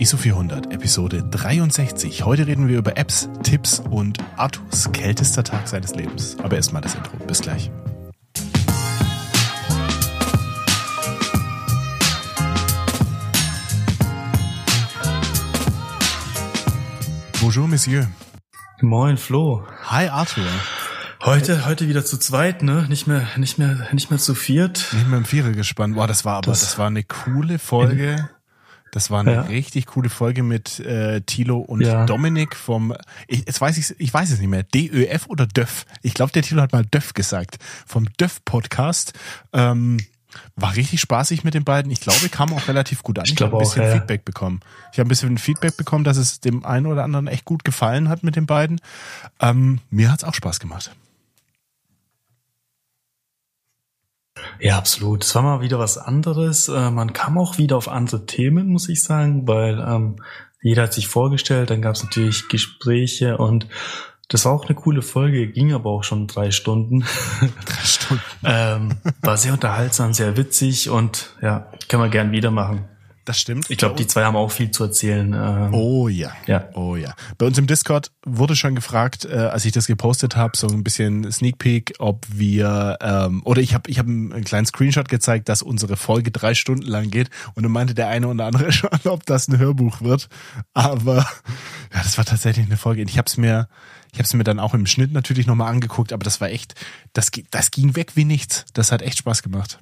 ISO 400, Episode 63. Heute reden wir über Apps, Tipps und Artus kältester Tag seines Lebens. Aber erstmal das Intro. Bis gleich. Bonjour, Monsieur. Moin, Flo. Hi, Arthur. Heute, heute wieder zu zweit, ne? Nicht mehr, nicht mehr, nicht mehr zu viert. Nicht mehr im Vierer gespannt. Boah, das war aber, das, das war eine coole Folge. Das war eine ja. richtig coole Folge mit äh, Tilo und ja. Dominik vom, ich, jetzt weiß ich, ich weiß es nicht mehr, DÖF oder DÖF. Ich glaube, der Tilo hat mal DÖF gesagt. Vom DÖF-Podcast. Ähm, war richtig spaßig mit den beiden. Ich glaube, kam auch relativ gut an. Ich, ich habe ein bisschen auch, ja. Feedback bekommen. Ich habe ein bisschen Feedback bekommen, dass es dem einen oder anderen echt gut gefallen hat mit den beiden. Ähm, mir hat's auch Spaß gemacht. Ja, absolut. Es war mal wieder was anderes. Äh, man kam auch wieder auf andere Themen, muss ich sagen, weil ähm, jeder hat sich vorgestellt, dann gab es natürlich Gespräche und das war auch eine coole Folge, ging aber auch schon drei Stunden. Drei Stunden. ähm, war sehr unterhaltsam, sehr witzig und ja, können wir gern wieder machen. Das stimmt. Ich glaube, die zwei haben auch viel zu erzählen. Ähm, oh ja. ja. Oh ja. Bei uns im Discord wurde schon gefragt, äh, als ich das gepostet habe, so ein bisschen Sneak Peek, ob wir ähm, oder ich habe ich hab einen kleinen Screenshot gezeigt, dass unsere Folge drei Stunden lang geht und dann meinte der eine oder andere schon, ob das ein Hörbuch wird. Aber ja, das war tatsächlich eine Folge. Ich habe es mir ich habe es mir dann auch im Schnitt natürlich nochmal angeguckt, aber das war echt, das, das ging weg wie nichts. Das hat echt Spaß gemacht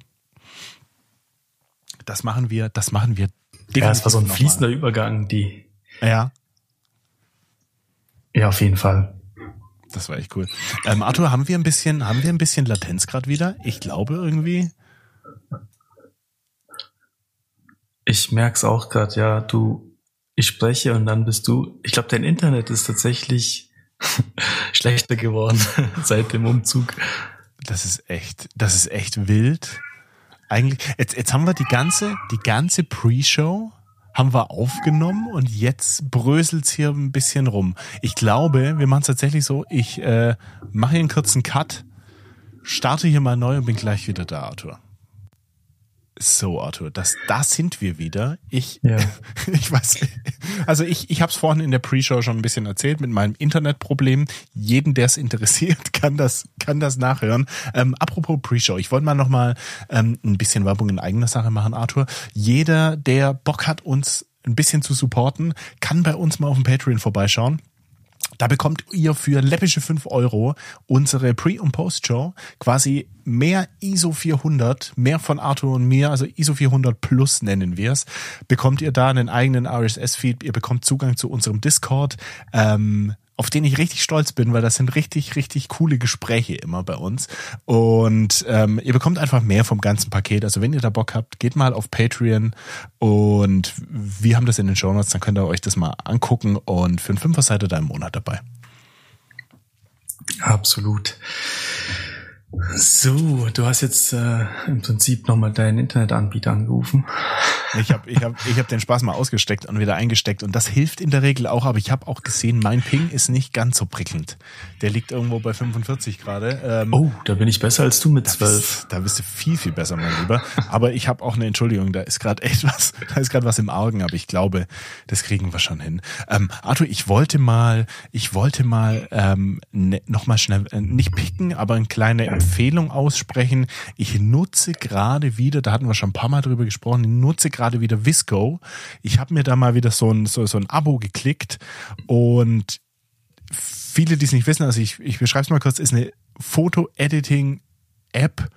das machen wir, das machen wir. Ja, es war so ein fließender Übergang, die. Ja. Ja, auf jeden Fall. Das war echt cool. Ähm, Arthur, haben wir ein bisschen, haben wir ein bisschen Latenz gerade wieder? Ich glaube irgendwie. Ich merk's auch gerade, ja, du, ich spreche und dann bist du. Ich glaube, dein Internet ist tatsächlich schlechter geworden seit dem Umzug. Das ist echt, das ist echt wild eigentlich, jetzt, jetzt haben wir die ganze, die ganze Pre-Show haben wir aufgenommen und jetzt bröselt's hier ein bisschen rum. Ich glaube, wir machen es tatsächlich so, ich äh, mache hier einen kurzen Cut, starte hier mal neu und bin gleich wieder da, Arthur. So, Arthur, das, das sind wir wieder. Ich, ja. ich weiß, also ich, ich habe es vorhin in der Pre-Show schon ein bisschen erzählt mit meinem Internetproblem. Jeden, der es interessiert, kann das, kann das nachhören. Ähm, apropos Pre-Show, ich wollte mal noch mal ähm, ein bisschen Werbung in eigener Sache machen, Arthur. Jeder, der Bock hat, uns ein bisschen zu supporten, kann bei uns mal auf dem Patreon vorbeischauen. Da bekommt ihr für läppische 5 Euro unsere Pre- und Post-Show quasi mehr ISO 400, mehr von Arthur und mir, also ISO 400 Plus nennen wir es, bekommt ihr da einen eigenen RSS-Feed, ihr bekommt Zugang zu unserem Discord, ähm, auf den ich richtig stolz bin, weil das sind richtig, richtig coole Gespräche immer bei uns. Und ähm, ihr bekommt einfach mehr vom ganzen Paket. Also wenn ihr da Bock habt, geht mal auf Patreon und wir haben das in den Show Notes, dann könnt ihr euch das mal angucken und für einen Fünfer seid ihr da im Monat dabei. Absolut. So, du hast jetzt äh, im Prinzip nochmal deinen Internetanbieter angerufen. Ich habe ich hab, ich hab den Spaß mal ausgesteckt und wieder eingesteckt und das hilft in der Regel auch, aber ich habe auch gesehen, mein Ping ist nicht ganz so prickelnd. Der liegt irgendwo bei 45 gerade. Ähm, oh, da bin ich besser als du mit 12. Da bist, da bist du viel, viel besser, mein Lieber. Aber ich habe auch eine Entschuldigung, da ist gerade echt was, da ist gerade was im Argen, aber ich glaube, das kriegen wir schon hin. Ähm, Arthur, ich wollte mal, ich wollte mal ähm, ne, nochmal schnell, äh, nicht picken, aber eine kleine Empfehlung aussprechen. Ich nutze gerade wieder, da hatten wir schon ein paar Mal drüber gesprochen, ich nutze gerade wieder Visco. Ich habe mir da mal wieder so ein, so, so ein Abo geklickt und viele, die es nicht wissen, also ich, ich beschreibe es mal kurz, ist eine Foto-Editing-App,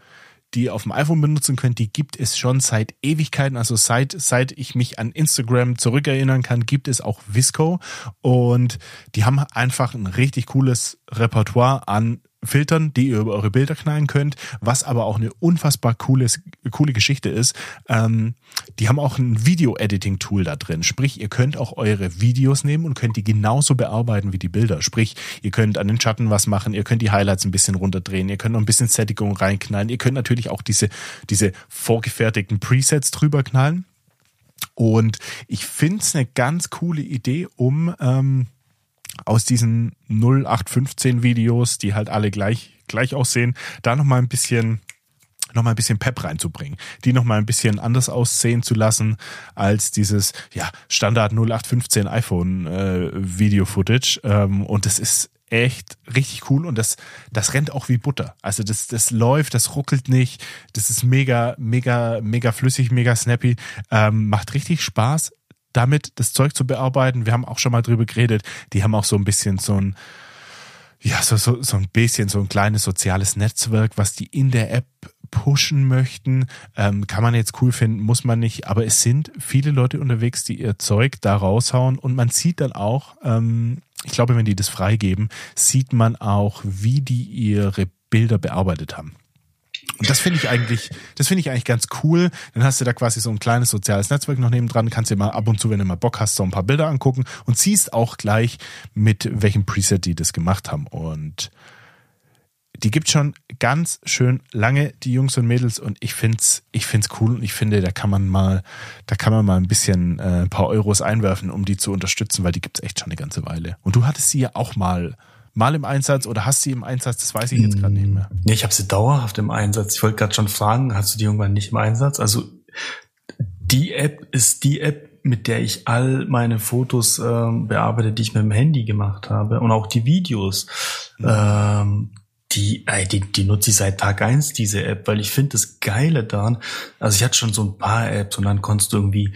die ihr auf dem iPhone benutzen könnt, die gibt es schon seit Ewigkeiten. Also seit, seit ich mich an Instagram zurückerinnern kann, gibt es auch Visco. Und die haben einfach ein richtig cooles Repertoire an filtern, die ihr über eure Bilder knallen könnt, was aber auch eine unfassbar cooles, coole Geschichte ist. Ähm, die haben auch ein Video-Editing-Tool da drin. Sprich, ihr könnt auch eure Videos nehmen und könnt die genauso bearbeiten wie die Bilder. Sprich, ihr könnt an den Schatten was machen, ihr könnt die Highlights ein bisschen runterdrehen, ihr könnt noch ein bisschen Sättigung reinknallen, ihr könnt natürlich auch diese, diese vorgefertigten Presets drüber knallen. Und ich finde es eine ganz coole Idee, um ähm, aus diesen 0815 Videos, die halt alle gleich, gleich aussehen, da nochmal ein bisschen nochmal ein bisschen Pep reinzubringen, die nochmal ein bisschen anders aussehen zu lassen als dieses ja Standard 0815 iPhone äh, Video Footage ähm, und das ist echt richtig cool und das das rennt auch wie Butter. Also das das läuft, das ruckelt nicht, das ist mega mega mega flüssig, mega snappy, ähm, macht richtig Spaß damit das Zeug zu bearbeiten. Wir haben auch schon mal drüber geredet. Die haben auch so ein bisschen so ein ja, so, so, so ein bisschen so ein kleines soziales Netzwerk, was die in der App pushen möchten. Ähm, kann man jetzt cool finden, muss man nicht. Aber es sind viele Leute unterwegs, die ihr Zeug da raushauen. Und man sieht dann auch, ähm, ich glaube, wenn die das freigeben, sieht man auch, wie die ihre Bilder bearbeitet haben. Und das finde ich eigentlich, das finde ich eigentlich ganz cool. Dann hast du da quasi so ein kleines soziales Netzwerk noch nebendran, kannst dir mal ab und zu, wenn du mal Bock hast, so ein paar Bilder angucken und siehst auch gleich, mit welchem Preset die das gemacht haben. Und die gibt schon ganz schön lange, die Jungs und Mädels, und ich find's, ich find's cool und ich finde, da kann man mal, da kann man mal ein bisschen äh, ein paar Euros einwerfen, um die zu unterstützen, weil die gibt's echt schon eine ganze Weile. Und du hattest sie ja auch mal mal im Einsatz oder hast sie im Einsatz? Das weiß ich jetzt gerade nicht mehr. Nee, ich habe sie dauerhaft im Einsatz. Ich wollte gerade schon fragen, hast du die irgendwann nicht im Einsatz? Also die App ist die App, mit der ich all meine Fotos ähm, bearbeite, die ich mit dem Handy gemacht habe und auch die Videos. Mhm. Ähm, die, die, die nutze ich seit Tag eins diese App, weil ich finde das Geile daran, also ich hatte schon so ein paar Apps und dann konntest du irgendwie,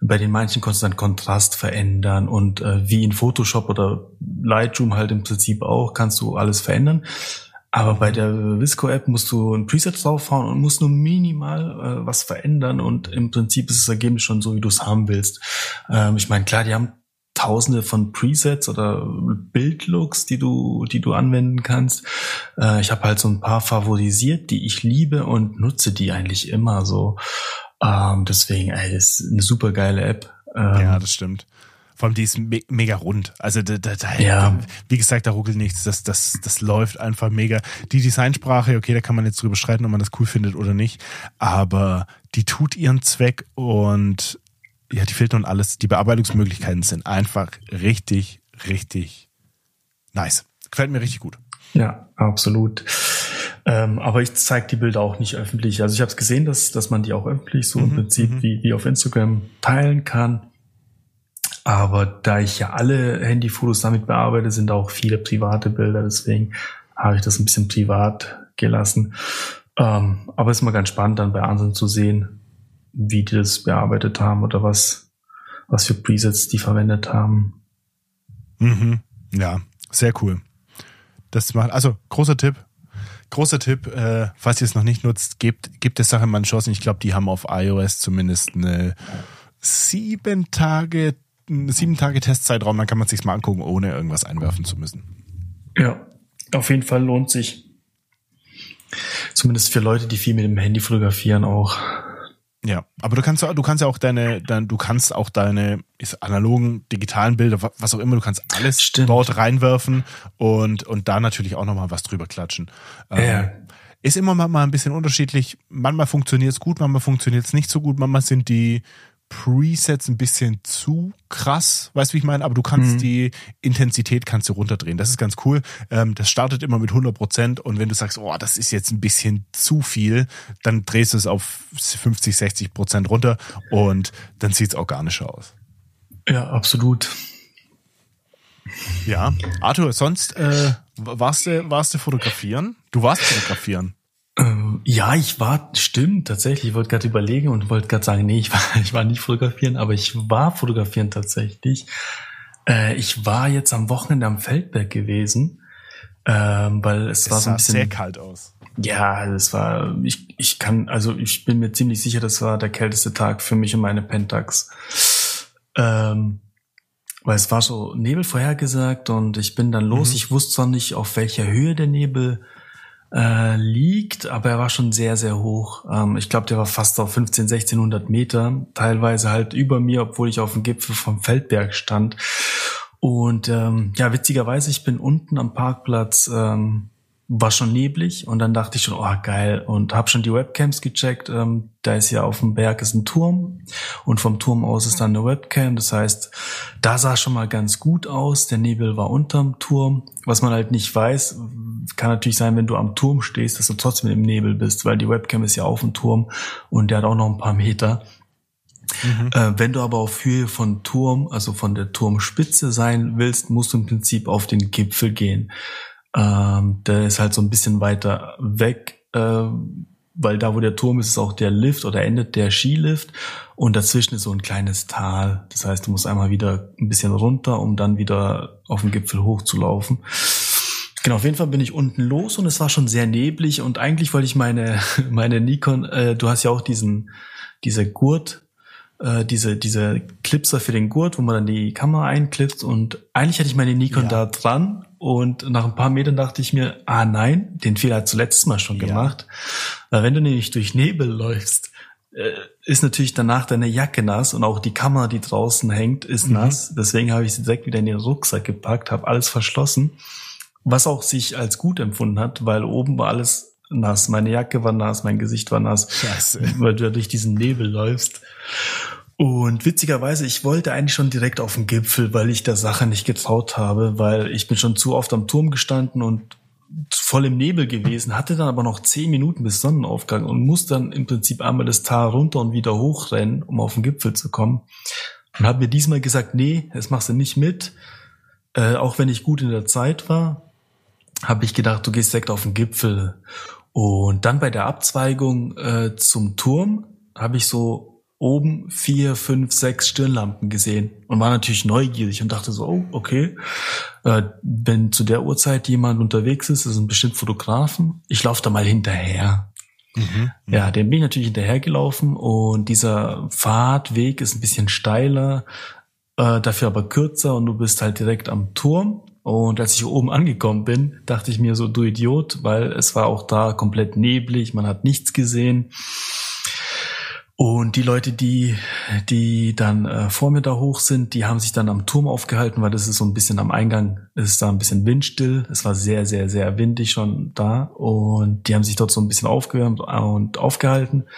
bei den manchen konntest du dann Kontrast verändern und äh, wie in Photoshop oder Lightroom halt im Prinzip auch, kannst du alles verändern. Aber bei der Visco-App musst du ein Preset draufhauen und musst nur minimal äh, was verändern und im Prinzip ist das Ergebnis schon so, wie du es haben willst. Ähm, ich meine, klar, die haben tausende von Presets oder Bildlooks, die du, die du anwenden kannst. Äh, ich habe halt so ein paar favorisiert, die ich liebe und nutze die eigentlich immer so. Ähm, deswegen, ey, das ist eine super geile App. Ähm, ja, das stimmt. Vor allem die ist me mega rund. Also da, da, da ja. wie gesagt, da ruckelt nichts. Das, das, das läuft einfach mega. Die Designsprache, okay, da kann man jetzt drüber streiten, ob man das cool findet oder nicht. Aber die tut ihren Zweck und ja, die Filter und alles, die Bearbeitungsmöglichkeiten sind einfach richtig, richtig nice. Gefällt mir richtig gut. Ja, absolut. Ähm, aber ich zeige die Bilder auch nicht öffentlich. Also ich habe es gesehen, dass, dass man die auch öffentlich so mhm, im Prinzip mhm. wie, wie auf Instagram teilen kann. Aber da ich ja alle Handyfotos damit bearbeite, sind auch viele private Bilder. Deswegen habe ich das ein bisschen privat gelassen. Ähm, aber es ist mal ganz spannend, dann bei anderen zu sehen, wie die das bearbeitet haben oder was, was für Presets die verwendet haben. Mhm. Ja, sehr cool. Das macht, also großer Tipp. Großer Tipp, äh, falls ihr es noch nicht nutzt, gebt, gebt der Sache mal eine Chance. Ich glaube, die haben auf iOS zumindest eine sieben Tage, sieben Tage Testzeitraum, dann kann man sich mal angucken, ohne irgendwas einwerfen zu müssen. Ja, auf jeden Fall lohnt sich. Zumindest für Leute, die viel mit dem Handy fotografieren auch. Ja, aber du kannst du kannst ja auch deine, dein, du kannst auch deine ist analogen, digitalen Bilder, was auch immer, du kannst alles Stimmt. dort reinwerfen und und da natürlich auch nochmal was drüber klatschen. Ja. Ähm, ist immer mal, mal ein bisschen unterschiedlich. Manchmal funktioniert es gut, manchmal funktioniert es nicht so gut. Manchmal sind die Presets ein bisschen zu krass, weißt du, wie ich meine? Aber du kannst mhm. die Intensität kannst du runterdrehen. Das ist ganz cool. Ähm, das startet immer mit 100 Prozent und wenn du sagst, oh, das ist jetzt ein bisschen zu viel, dann drehst du es auf 50, 60 Prozent runter und dann sieht es organischer aus. Ja, absolut. Ja, Arthur, sonst äh, warst du warst du fotografieren? Du warst fotografieren. Ähm, ja, ich war, stimmt, tatsächlich. Ich wollte gerade überlegen und wollte gerade sagen, nee, ich war, ich war nicht fotografieren, aber ich war fotografieren tatsächlich. Äh, ich war jetzt am Wochenende am Feldberg gewesen, ähm, weil es, es war so ein bisschen sehr kalt aus. Ja, es war, ich, ich kann, also ich bin mir ziemlich sicher, das war der kälteste Tag für mich und meine Pentax. Ähm, weil es war so Nebel vorhergesagt und ich bin dann los. Mhm. Ich wusste zwar nicht, auf welcher Höhe der Nebel äh, liegt, aber er war schon sehr, sehr hoch. Ähm, ich glaube, der war fast auf 15, 1600 Meter, teilweise halt über mir, obwohl ich auf dem Gipfel vom Feldberg stand. Und ähm, ja, witzigerweise, ich bin unten am Parkplatz ähm, war schon neblig und dann dachte ich schon, oh geil und habe schon die Webcams gecheckt. Ähm, da ist ja auf dem Berg ist ein Turm und vom Turm aus ist dann eine Webcam. Das heißt, da sah schon mal ganz gut aus. Der Nebel war unterm Turm. Was man halt nicht weiß, kann natürlich sein, wenn du am Turm stehst, dass du trotzdem im Nebel bist, weil die Webcam ist ja auf dem Turm und der hat auch noch ein paar Meter. Mhm. Äh, wenn du aber auf Höhe von Turm, also von der Turmspitze sein willst, musst du im Prinzip auf den Gipfel gehen. Ähm, der ist halt so ein bisschen weiter weg, äh, weil da, wo der Turm ist, ist auch der Lift oder endet der Skilift und dazwischen ist so ein kleines Tal. Das heißt, du musst einmal wieder ein bisschen runter, um dann wieder auf den Gipfel hochzulaufen. Genau, auf jeden Fall bin ich unten los und es war schon sehr neblig und eigentlich wollte ich meine, meine Nikon, äh, du hast ja auch diesen, diese Gurt, äh, diese, diese Clipser für den Gurt, wo man dann die Kamera einklipst und eigentlich hatte ich meine Nikon ja. da dran und nach ein paar Metern dachte ich mir, ah nein, den Fehler hat zuletzt mal schon gemacht. Ja. Wenn du nämlich durch Nebel läufst, äh, ist natürlich danach deine Jacke nass und auch die Kamera, die draußen hängt, ist mhm. nass. Deswegen habe ich sie direkt wieder in den Rucksack gepackt, habe alles verschlossen, was auch sich als gut empfunden hat, weil oben war alles nass. Meine Jacke war nass, mein Gesicht war nass, Scheiße. weil du durch diesen Nebel läufst. Und witzigerweise, ich wollte eigentlich schon direkt auf den Gipfel, weil ich der Sache nicht getraut habe, weil ich bin schon zu oft am Turm gestanden und voll im Nebel gewesen, hatte dann aber noch zehn Minuten bis Sonnenaufgang und muss dann im Prinzip einmal das Tal runter und wieder hochrennen, um auf den Gipfel zu kommen. Und habe mir diesmal gesagt, nee, das machst du nicht mit. Äh, auch wenn ich gut in der Zeit war, habe ich gedacht, du gehst direkt auf den Gipfel. Und dann bei der Abzweigung äh, zum Turm habe ich so oben vier, fünf, sechs Stirnlampen gesehen und war natürlich neugierig und dachte so, oh, okay, äh, wenn zu der Uhrzeit jemand unterwegs ist, das sind bestimmt Fotografen, ich laufe da mal hinterher. Mhm, ja, dem bin ich natürlich hinterhergelaufen und dieser Fahrtweg ist ein bisschen steiler, äh, dafür aber kürzer und du bist halt direkt am Turm. Und als ich oben angekommen bin, dachte ich mir so, du Idiot, weil es war auch da komplett neblig, man hat nichts gesehen. Und die Leute, die, die dann äh, vor mir da hoch sind, die haben sich dann am Turm aufgehalten, weil das ist so ein bisschen am Eingang, ist da ein bisschen windstill. Es war sehr, sehr, sehr windig schon da. Und die haben sich dort so ein bisschen aufgewärmt und aufgehalten.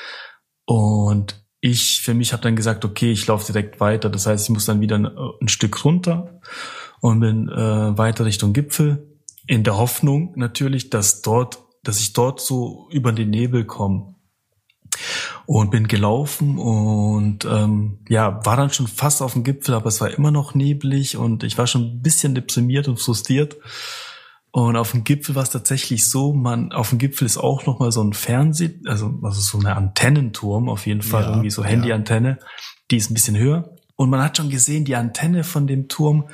Und ich für mich habe dann gesagt, okay, ich laufe direkt weiter. Das heißt, ich muss dann wieder ein, ein Stück runter und bin äh, weiter Richtung Gipfel. In der Hoffnung natürlich, dass dort, dass ich dort so über den Nebel komme und bin gelaufen und ähm, ja, war dann schon fast auf dem Gipfel, aber es war immer noch neblig und ich war schon ein bisschen deprimiert und frustriert. Und auf dem Gipfel war es tatsächlich so, man, auf dem Gipfel ist auch nochmal so ein Fernseh, also, also so eine Antennenturm, auf jeden Fall, ja, irgendwie so Handyantenne, ja. die ist ein bisschen höher. Und man hat schon gesehen, die Antenne von dem Turm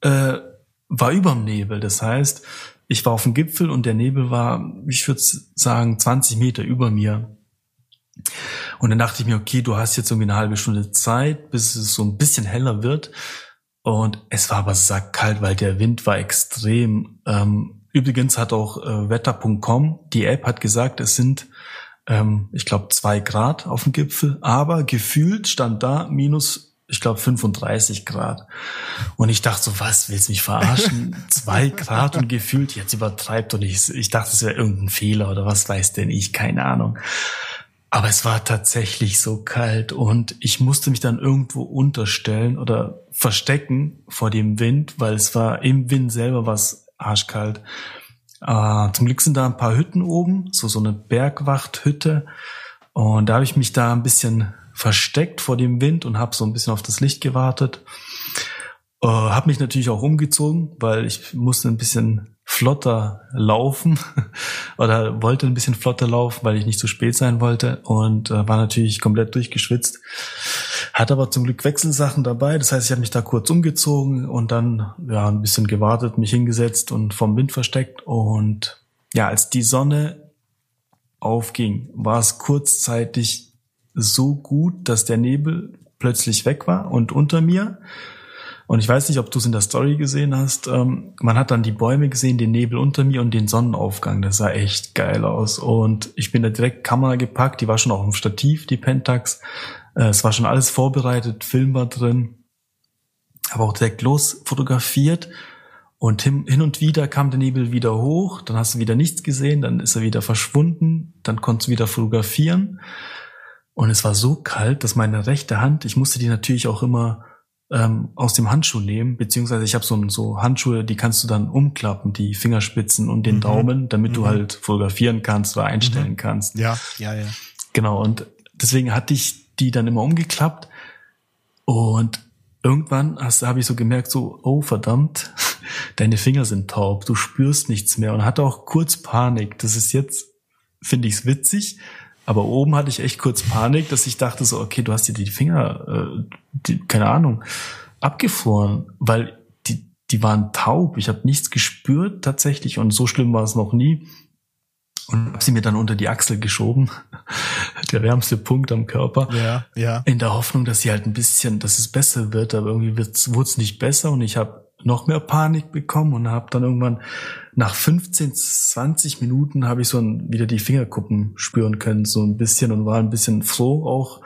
äh, war überm Nebel. Das heißt, ich war auf dem Gipfel und der Nebel war, ich würde sagen, 20 Meter über mir. Und dann dachte ich mir, okay, du hast jetzt irgendwie eine halbe Stunde Zeit, bis es so ein bisschen heller wird. Und es war aber sackkalt, weil der Wind war extrem. Ähm, übrigens hat auch äh, Wetter.com, die App hat gesagt, es sind, ähm, ich glaube, zwei Grad auf dem Gipfel, aber gefühlt stand da minus ich glaube 35 Grad. Und ich dachte so, was, willst du mich verarschen? Zwei Grad und gefühlt, jetzt übertreibt und ich, ich dachte, es wäre irgendein Fehler oder was weiß denn ich, keine Ahnung. Aber es war tatsächlich so kalt und ich musste mich dann irgendwo unterstellen oder verstecken vor dem Wind, weil es war im Wind selber was arschkalt. Äh, zum Glück sind da ein paar Hütten oben, so so eine Bergwachthütte. Und da habe ich mich da ein bisschen versteckt vor dem Wind und habe so ein bisschen auf das Licht gewartet. Äh, habe mich natürlich auch umgezogen, weil ich musste ein bisschen flotter laufen oder wollte ein bisschen flotter laufen, weil ich nicht zu spät sein wollte und äh, war natürlich komplett durchgeschwitzt. Hatte aber zum Glück Wechselsachen dabei, das heißt, ich habe mich da kurz umgezogen und dann ja ein bisschen gewartet, mich hingesetzt und vom Wind versteckt und ja, als die Sonne aufging, war es kurzzeitig so gut, dass der Nebel plötzlich weg war und unter mir und ich weiß nicht, ob du es in der Story gesehen hast. Ähm, man hat dann die Bäume gesehen, den Nebel unter mir und den Sonnenaufgang. Das sah echt geil aus. Und ich bin da direkt Kamera gepackt. Die war schon auch im Stativ, die Pentax. Äh, es war schon alles vorbereitet, Film war drin. Aber auch direkt los fotografiert. Und hin, hin und wieder kam der Nebel wieder hoch, dann hast du wieder nichts gesehen, dann ist er wieder verschwunden, dann konntest du wieder fotografieren. Und es war so kalt, dass meine rechte Hand, ich musste die natürlich auch immer ähm, aus dem Handschuh nehmen, beziehungsweise ich habe so, so Handschuhe, die kannst du dann umklappen, die Fingerspitzen und den mhm. Daumen, damit mhm. du halt fotografieren kannst oder einstellen mhm. kannst. Ja, ja, ja. Genau, und deswegen hatte ich die dann immer umgeklappt und irgendwann habe ich so gemerkt, so, oh verdammt, deine Finger sind taub, du spürst nichts mehr und hatte auch kurz Panik. Das ist jetzt, finde ich es witzig, aber oben hatte ich echt kurz Panik, dass ich dachte so, okay, du hast dir die Finger, äh, die, keine Ahnung, abgefroren, weil die, die waren taub. Ich habe nichts gespürt tatsächlich und so schlimm war es noch nie. Und habe sie mir dann unter die Achsel geschoben, der wärmste Punkt am Körper. Ja, ja. In der Hoffnung, dass sie halt ein bisschen, dass es besser wird, aber irgendwie wurde es nicht besser und ich habe noch mehr Panik bekommen und habe dann irgendwann nach 15, 20 Minuten habe ich so ein, wieder die Fingerkuppen spüren können, so ein bisschen und war ein bisschen froh auch,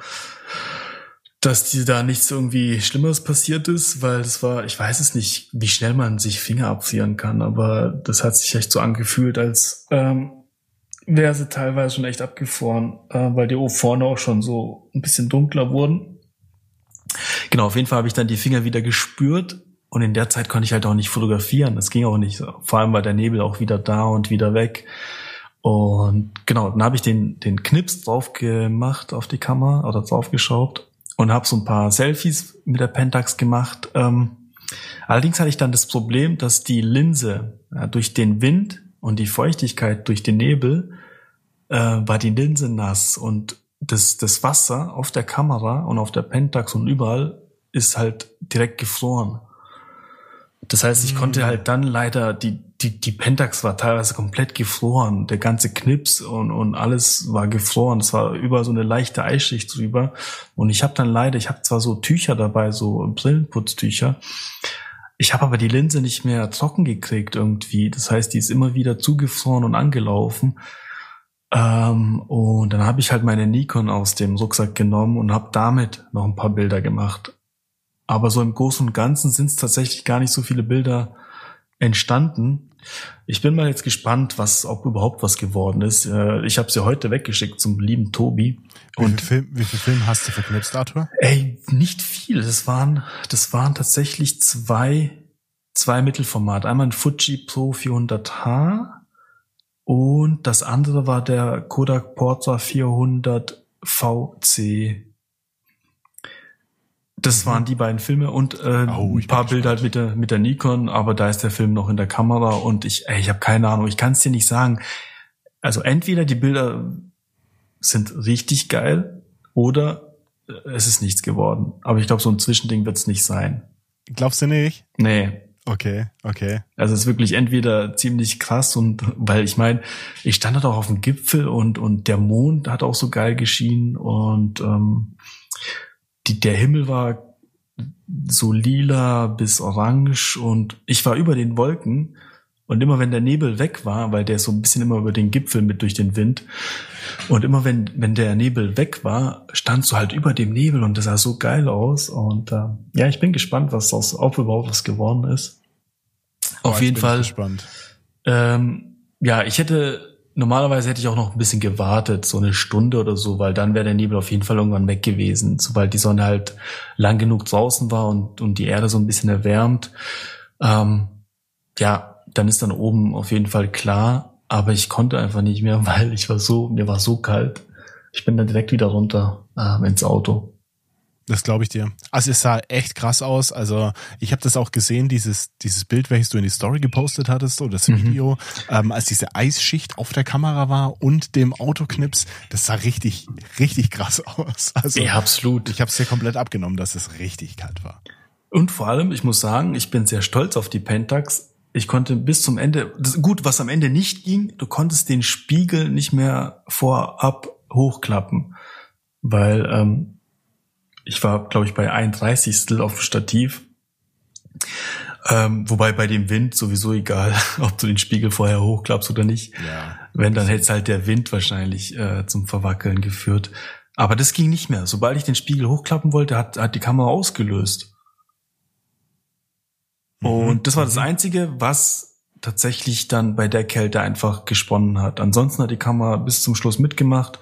dass die da nichts irgendwie Schlimmeres passiert ist, weil es war, ich weiß es nicht, wie schnell man sich Finger abfrieren kann, aber das hat sich echt so angefühlt, als ähm, wäre sie teilweise schon echt abgefroren, äh, weil die vorne auch schon so ein bisschen dunkler wurden. Genau, auf jeden Fall habe ich dann die Finger wieder gespürt und in der Zeit konnte ich halt auch nicht fotografieren. Das ging auch nicht. Vor allem war der Nebel auch wieder da und wieder weg. Und genau, dann habe ich den, den Knips drauf gemacht auf die Kamera oder draufgeschraubt und habe so ein paar Selfies mit der Pentax gemacht. Ähm, allerdings hatte ich dann das Problem, dass die Linse ja, durch den Wind und die Feuchtigkeit durch den Nebel äh, war die Linse nass und das, das Wasser auf der Kamera und auf der Pentax und überall ist halt direkt gefroren. Das heißt, ich konnte halt dann leider, die, die, die Pentax war teilweise komplett gefroren. Der ganze Knips und, und alles war gefroren. Es war über so eine leichte Eisschicht drüber. Und ich habe dann leider, ich habe zwar so Tücher dabei, so Brillenputztücher. Ich habe aber die Linse nicht mehr trocken gekriegt irgendwie. Das heißt, die ist immer wieder zugefroren und angelaufen. Ähm, und dann habe ich halt meine Nikon aus dem Rucksack genommen und habe damit noch ein paar Bilder gemacht. Aber so im Großen und Ganzen sind es tatsächlich gar nicht so viele Bilder entstanden. Ich bin mal jetzt gespannt, was, ob überhaupt was geworden ist. Äh, ich habe sie heute weggeschickt zum lieben Tobi. Wie und viel Film, wie viel Film hast du verknipst, Arthur? Ey, nicht viel. Das waren, das waren tatsächlich zwei, zwei Mittelformat. Einmal ein Fuji Pro 400H und das andere war der Kodak Portra 400 VC. Das mhm. waren die beiden Filme und äh, oh, ein paar Bilder halt mit der, mit der Nikon, aber da ist der Film noch in der Kamera und ich, ey, ich habe keine Ahnung, ich kann es dir nicht sagen. Also entweder die Bilder sind richtig geil oder es ist nichts geworden. Aber ich glaube, so ein Zwischending wird es nicht sein. Glaubst du nicht? Nee. Okay, okay. Also es ist wirklich entweder ziemlich krass und weil ich meine, ich stand da auch auf dem Gipfel und und der Mond hat auch so geil geschienen und ähm, die, der Himmel war so lila bis orange und ich war über den Wolken und immer wenn der Nebel weg war, weil der so ein bisschen immer über den Gipfel mit durch den Wind und immer wenn wenn der Nebel weg war, standst du halt über dem Nebel und das sah so geil aus und äh, ja, ich bin gespannt, was aus überhaupt was geworden ist. Oh, Auf jeden Fall. Gespannt. Ähm, ja, ich hätte Normalerweise hätte ich auch noch ein bisschen gewartet, so eine Stunde oder so, weil dann wäre der Nebel auf jeden Fall irgendwann weg gewesen, sobald die Sonne halt lang genug draußen war und, und die Erde so ein bisschen erwärmt. Ähm, ja, dann ist dann oben auf jeden Fall klar, aber ich konnte einfach nicht mehr, weil ich war so, mir war so kalt. Ich bin dann direkt wieder runter äh, ins Auto. Das glaube ich dir. Also es sah echt krass aus. Also ich habe das auch gesehen, dieses, dieses Bild, welches du in die Story gepostet hattest, oder das mhm. Video, ähm, als diese Eisschicht auf der Kamera war und dem Autoknips, das sah richtig, richtig krass aus. Also ja, absolut. Ich habe es dir komplett abgenommen, dass es richtig kalt war. Und vor allem, ich muss sagen, ich bin sehr stolz auf die Pentax. Ich konnte bis zum Ende, das, gut, was am Ende nicht ging, du konntest den Spiegel nicht mehr vorab hochklappen, weil ähm, ich war, glaube ich, bei 31. auf dem Stativ. Ähm, wobei bei dem Wind sowieso egal, ob du den Spiegel vorher hochklappst oder nicht. Ja. Wenn, dann hätte halt der Wind wahrscheinlich äh, zum Verwackeln geführt. Aber das ging nicht mehr. Sobald ich den Spiegel hochklappen wollte, hat, hat die Kamera ausgelöst. Und das war das Einzige, was tatsächlich dann bei der Kälte einfach gesponnen hat. Ansonsten hat die Kamera bis zum Schluss mitgemacht.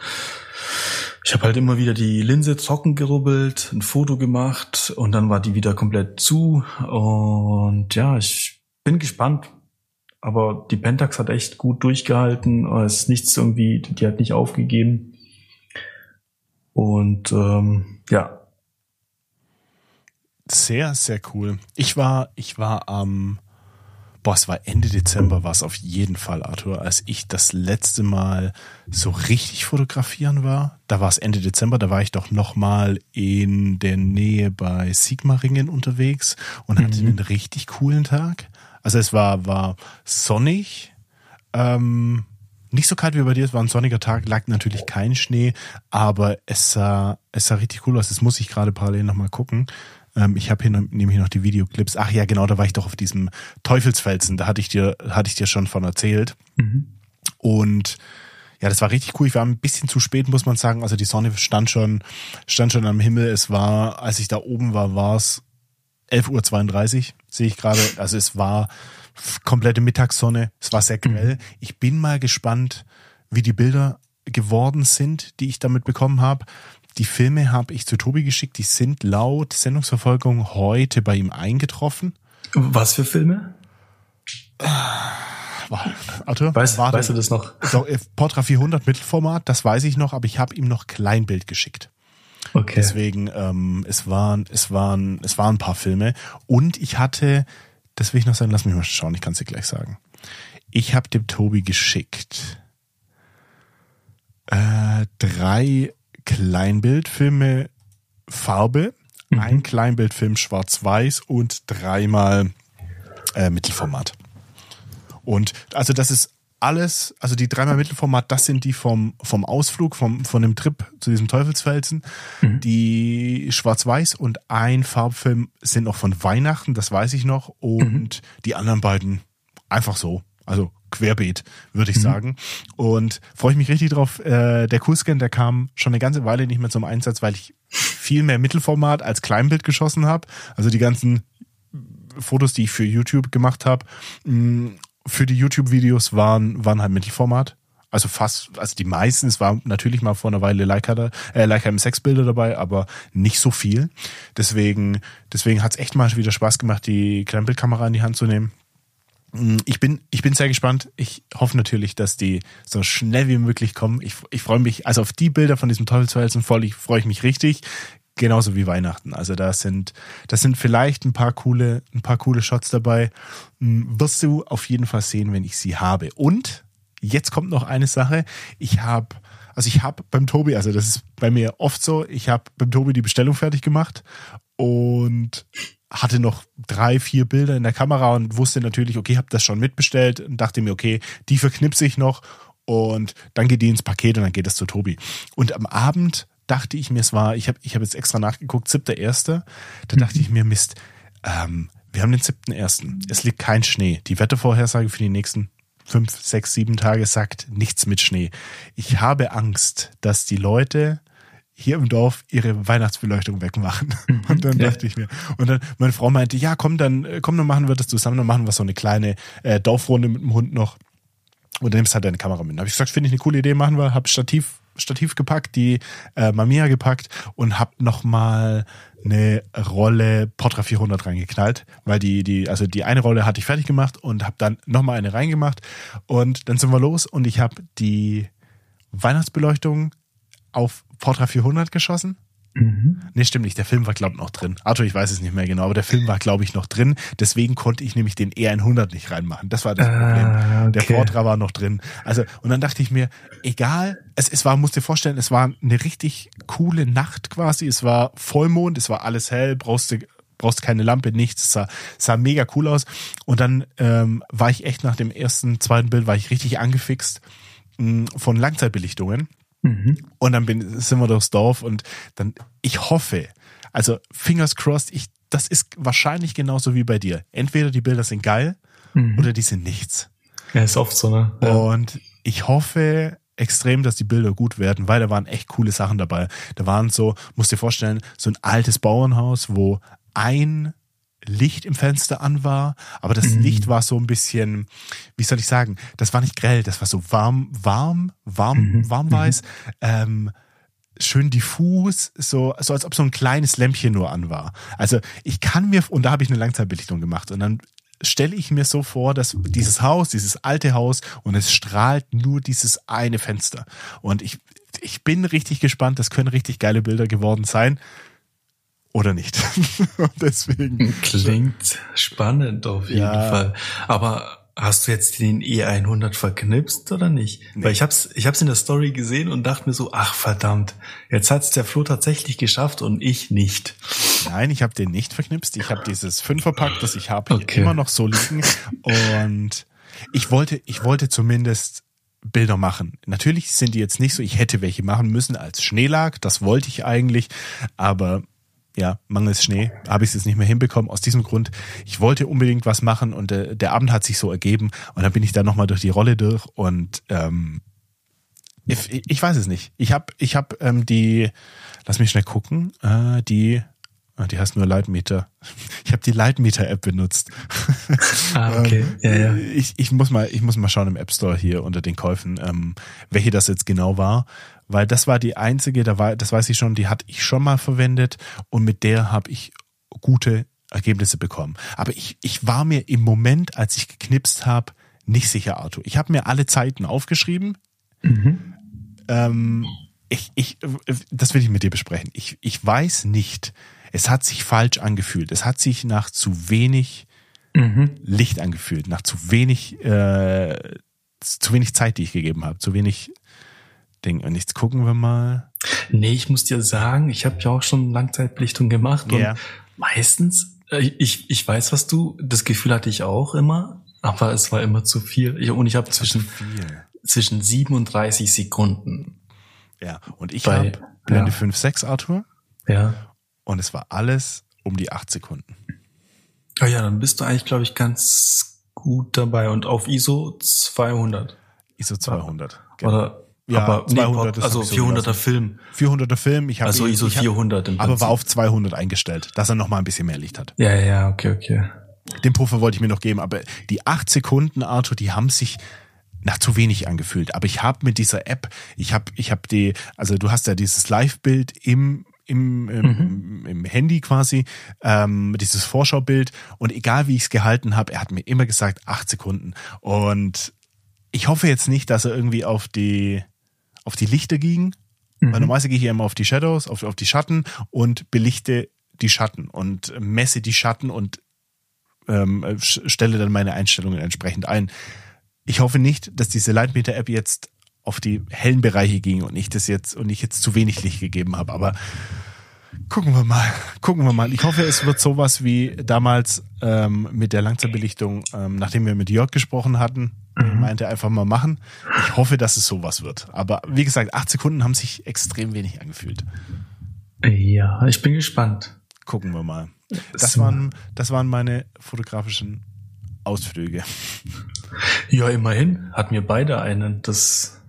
Ich habe halt immer wieder die Linse trocken gerubbelt, ein Foto gemacht und dann war die wieder komplett zu. Und ja, ich bin gespannt. Aber die Pentax hat echt gut durchgehalten. Es ist nichts irgendwie, die hat nicht aufgegeben. Und ähm, ja. Sehr, sehr cool. Ich war, ich war am, boah, es war Ende Dezember, war es auf jeden Fall, Arthur, als ich das letzte Mal so richtig fotografieren war. Da war es Ende Dezember, da war ich doch nochmal in der Nähe bei Sigmaringen unterwegs und hatte mhm. einen richtig coolen Tag. Also es war, war sonnig, ähm, nicht so kalt wie bei dir, es war ein sonniger Tag, lag natürlich kein Schnee, aber es sah, es sah richtig cool aus. Das muss ich gerade parallel nochmal gucken. Ähm, ich habe hier nämlich noch die Videoclips. Ach ja, genau, da war ich doch auf diesem Teufelsfelsen, da hatte ich dir, hatte ich dir schon von erzählt. Mhm. Und ja, das war richtig cool. Ich war ein bisschen zu spät, muss man sagen. Also die Sonne stand schon, stand schon am Himmel. Es war, als ich da oben war, war es 11.32 Uhr, sehe ich gerade. Also es war komplette Mittagssonne. Es war sehr grell. Mhm. Ich bin mal gespannt, wie die Bilder geworden sind, die ich damit bekommen habe. Die Filme habe ich zu Tobi geschickt. Die sind laut Sendungsverfolgung heute bei ihm eingetroffen. Was für Filme? Arthur, weißt, warte, weißt du das noch? Äh, Portra 400 Mittelformat, das weiß ich noch, aber ich habe ihm noch Kleinbild geschickt. Okay. Deswegen, ähm, es waren, es waren, es waren ein paar Filme und ich hatte das will ich noch sagen, lass mich mal schauen, ich kann es dir gleich sagen. Ich habe dem Tobi geschickt äh, drei Kleinbildfilme Farbe, mhm. ein Kleinbildfilm Schwarz-Weiß und dreimal äh, Mittelformat. Und also das ist alles, also die dreimal Mittelformat, das sind die vom, vom Ausflug, vom, von dem Trip zu diesem Teufelsfelsen. Mhm. Die Schwarz-Weiß und ein Farbfilm sind noch von Weihnachten, das weiß ich noch. Und mhm. die anderen beiden einfach so. Also querbeet, würde ich mhm. sagen. Und freue ich mich richtig drauf. Äh, der Coolscan, der kam schon eine ganze Weile nicht mehr zum Einsatz, weil ich viel mehr Mittelformat als Kleinbild geschossen habe. Also die ganzen Fotos, die ich für YouTube gemacht habe, für die YouTube-Videos waren, waren halt Mittelformat. Also fast, also die meisten, es war natürlich mal vor einer Weile Leica, da, äh, Leica M6-Bilder dabei, aber nicht so viel. Deswegen, deswegen hat's echt mal wieder Spaß gemacht, die Kleinbildkamera in die Hand zu nehmen. Mm, ich bin, ich bin sehr gespannt. Ich hoffe natürlich, dass die so schnell wie möglich kommen. Ich, ich freue mich, also auf die Bilder von diesem Teufelsfelsen freue ich mich richtig genauso wie Weihnachten. Also da sind, das sind vielleicht ein paar coole, ein paar coole Shots dabei. Hm, wirst du auf jeden Fall sehen, wenn ich sie habe. Und jetzt kommt noch eine Sache. Ich habe, also ich habe beim Tobi, also das ist bei mir oft so, ich habe beim Tobi die Bestellung fertig gemacht und hatte noch drei, vier Bilder in der Kamera und wusste natürlich, okay, habe das schon mitbestellt und dachte mir, okay, die verknipse ich noch und dann geht die ins Paket und dann geht das zu Tobi. Und am Abend dachte ich mir, es war, ich habe ich hab jetzt extra nachgeguckt, siebter erste. Da dachte ich mir, Mist, ähm, wir haben den siebten ersten. Es liegt kein Schnee. Die Wettervorhersage für die nächsten fünf, sechs, sieben Tage sagt nichts mit Schnee. Ich habe Angst, dass die Leute hier im Dorf ihre Weihnachtsbeleuchtung wegmachen. Mhm. Und dann ja. dachte ich mir, und dann meine Frau meinte, ja, komm, dann komm, dann machen wir das zusammen, dann machen wir so eine kleine äh, Dorfrunde mit dem Hund noch. Und dann nimmst halt deine Kamera mit. Da habe ich gesagt, finde ich eine coole Idee, machen wir, hab Stativ Stativ gepackt, die äh, Mamiya gepackt und hab noch mal eine Rolle Portra 400 reingeknallt, weil die die also die eine Rolle hatte ich fertig gemacht und hab dann noch mal eine reingemacht und dann sind wir los und ich habe die Weihnachtsbeleuchtung auf Portra 400 geschossen Mhm. Nee, stimmt nicht. Der Film war, glaube ich, noch drin. Arthur, ich weiß es nicht mehr genau, aber der Film war, glaube ich, noch drin. Deswegen konnte ich nämlich den E100 nicht reinmachen. Das war das ah, Problem. Okay. Der Vortrag war noch drin. Also, und dann dachte ich mir, egal, es, es war, musst dir vorstellen, es war eine richtig coole Nacht quasi. Es war Vollmond, es war alles hell, brauchst du brauchst keine Lampe, nichts. Es sah, sah mega cool aus. Und dann ähm, war ich echt nach dem ersten, zweiten Bild, war ich richtig angefixt mh, mm, von Langzeitbelichtungen. Mhm. Und dann bin, sind wir durchs Dorf und dann, ich hoffe, also fingers crossed, ich, das ist wahrscheinlich genauso wie bei dir. Entweder die Bilder sind geil mhm. oder die sind nichts. Ja, ist oft so, ne? Ja. Und ich hoffe extrem, dass die Bilder gut werden, weil da waren echt coole Sachen dabei. Da waren so, musst dir vorstellen, so ein altes Bauernhaus, wo ein Licht im Fenster an war, aber das Mhm. Licht war so ein bisschen, wie soll ich sagen, das war nicht grell, das war so warm, warm, warm, Mhm. warmweiß, ähm, schön diffus, so, so als ob so ein kleines Lämpchen nur an war. Also ich kann mir, und da habe ich eine Langzeitbelichtung gemacht und dann stelle ich mir so vor, dass dieses Haus, dieses alte Haus und es strahlt nur dieses eine Fenster. Und ich, ich bin richtig gespannt, das können richtig geile Bilder geworden sein. Oder nicht. deswegen. Klingt spannend auf jeden Ja. Fall. Aber hast du jetzt den E100 verknipst oder nicht? Weil ich hab's, ich hab's in der Story gesehen und dachte mir so, ach verdammt, jetzt hat's der Flo tatsächlich geschafft und ich nicht. Nein, ich habe den nicht verknipst. Ich habe dieses Fünferpack, das ich habe, Okay. immer noch so liegen. Und ich wollte, ich wollte zumindest Bilder machen. Natürlich sind die jetzt nicht so, ich hätte welche machen müssen als Schneelag. Das wollte ich eigentlich. Aber ja, mangels Schnee habe ich es jetzt nicht mehr hinbekommen. Aus diesem Grund, ich wollte unbedingt was machen und äh, der Abend hat sich so ergeben. Und dann bin ich da nochmal durch die Rolle durch und ähm, ich, ich weiß es nicht. Ich habe ich hab, ähm, die, lass mich schnell gucken, äh, die, ah, die heißt nur Lightmeter. Ich habe die Lightmeter-App benutzt. Ah, okay. Ja, ja. Ich, ich, muss mal, ich muss mal schauen im App Store hier unter den Käufen, ähm, welche das jetzt genau war. Weil das war die einzige, da war, das weiß ich schon, die hatte ich schon mal verwendet und mit der habe ich gute Ergebnisse bekommen. Aber ich, ich war mir im Moment, als ich geknipst habe, nicht sicher, Arthur. Ich habe mir alle Zeiten aufgeschrieben, ähm, ich, ich, das will ich mit dir besprechen. Ich, ich weiß nicht. Es hat sich falsch angefühlt. Es hat sich nach zu wenig Mhm. Licht angefühlt, nach zu wenig, äh, zu wenig Zeit, die ich gegeben habe, zu wenig Ding. Und jetzt gucken wir mal. Nee, ich muss dir sagen, ich habe ja auch schon Langzeitbelichtung gemacht und Ja. meistens, äh, ich, ich weiß, was du, das Gefühl hatte ich auch immer, aber es war immer zu viel. Ich, und ich habe zwischen, zwischen 37 Sekunden. Ja. Und ich habe Blende ja. 5, 6 Arthur Ja. und es war alles um die 8 Sekunden. Ah ja, dann bist du eigentlich, glaube ich, ganz gut dabei und auf ISO 200. ISO 200. Genau. Oder, Ja, aber 200, das also hab ich so 400er gelassen. Film. 400er Film. Ich habe Also ISO ich hab, 400 im aber war Prinzip. auf 200 eingestellt, dass er noch mal ein bisschen mehr Licht hat. Ja, ja, okay, okay. Den Puffer wollte ich mir noch geben, aber die acht Sekunden, Arthur, die haben sich nach zu wenig angefühlt. Aber ich habe mit dieser App, ich habe, ich habe die, also du hast ja dieses Live-Bild im im, im, im Handy quasi, ähm, dieses Vorschaubild und egal wie ich es gehalten habe, er hat mir immer gesagt, acht Sekunden. Und ich hoffe jetzt nicht, dass er irgendwie auf die auf die Lichter ging, weil normalerweise gehe ich ja immer auf die Shadows, auf, auf die Schatten und belichte die Schatten und messe die Schatten und ähm, stelle dann meine Einstellungen entsprechend ein. Ich hoffe nicht, dass diese Lightmeter-App jetzt auf die hellen Bereiche ging und ich das jetzt und ich jetzt zu wenig Licht gegeben habe. Aber gucken wir mal, gucken wir mal. Ich hoffe, es wird sowas wie damals ähm, mit der Langzeitbelichtung, ähm, nachdem wir mit Jörg gesprochen hatten, der meinte einfach mal machen. Ich hoffe, dass es sowas wird. Aber wie gesagt, acht Sekunden haben sich extrem wenig angefühlt. Ja, ich bin gespannt. Gucken wir mal. Das waren, das waren meine fotografischen Ausflüge. Ja, immerhin hatten wir beide einen. Das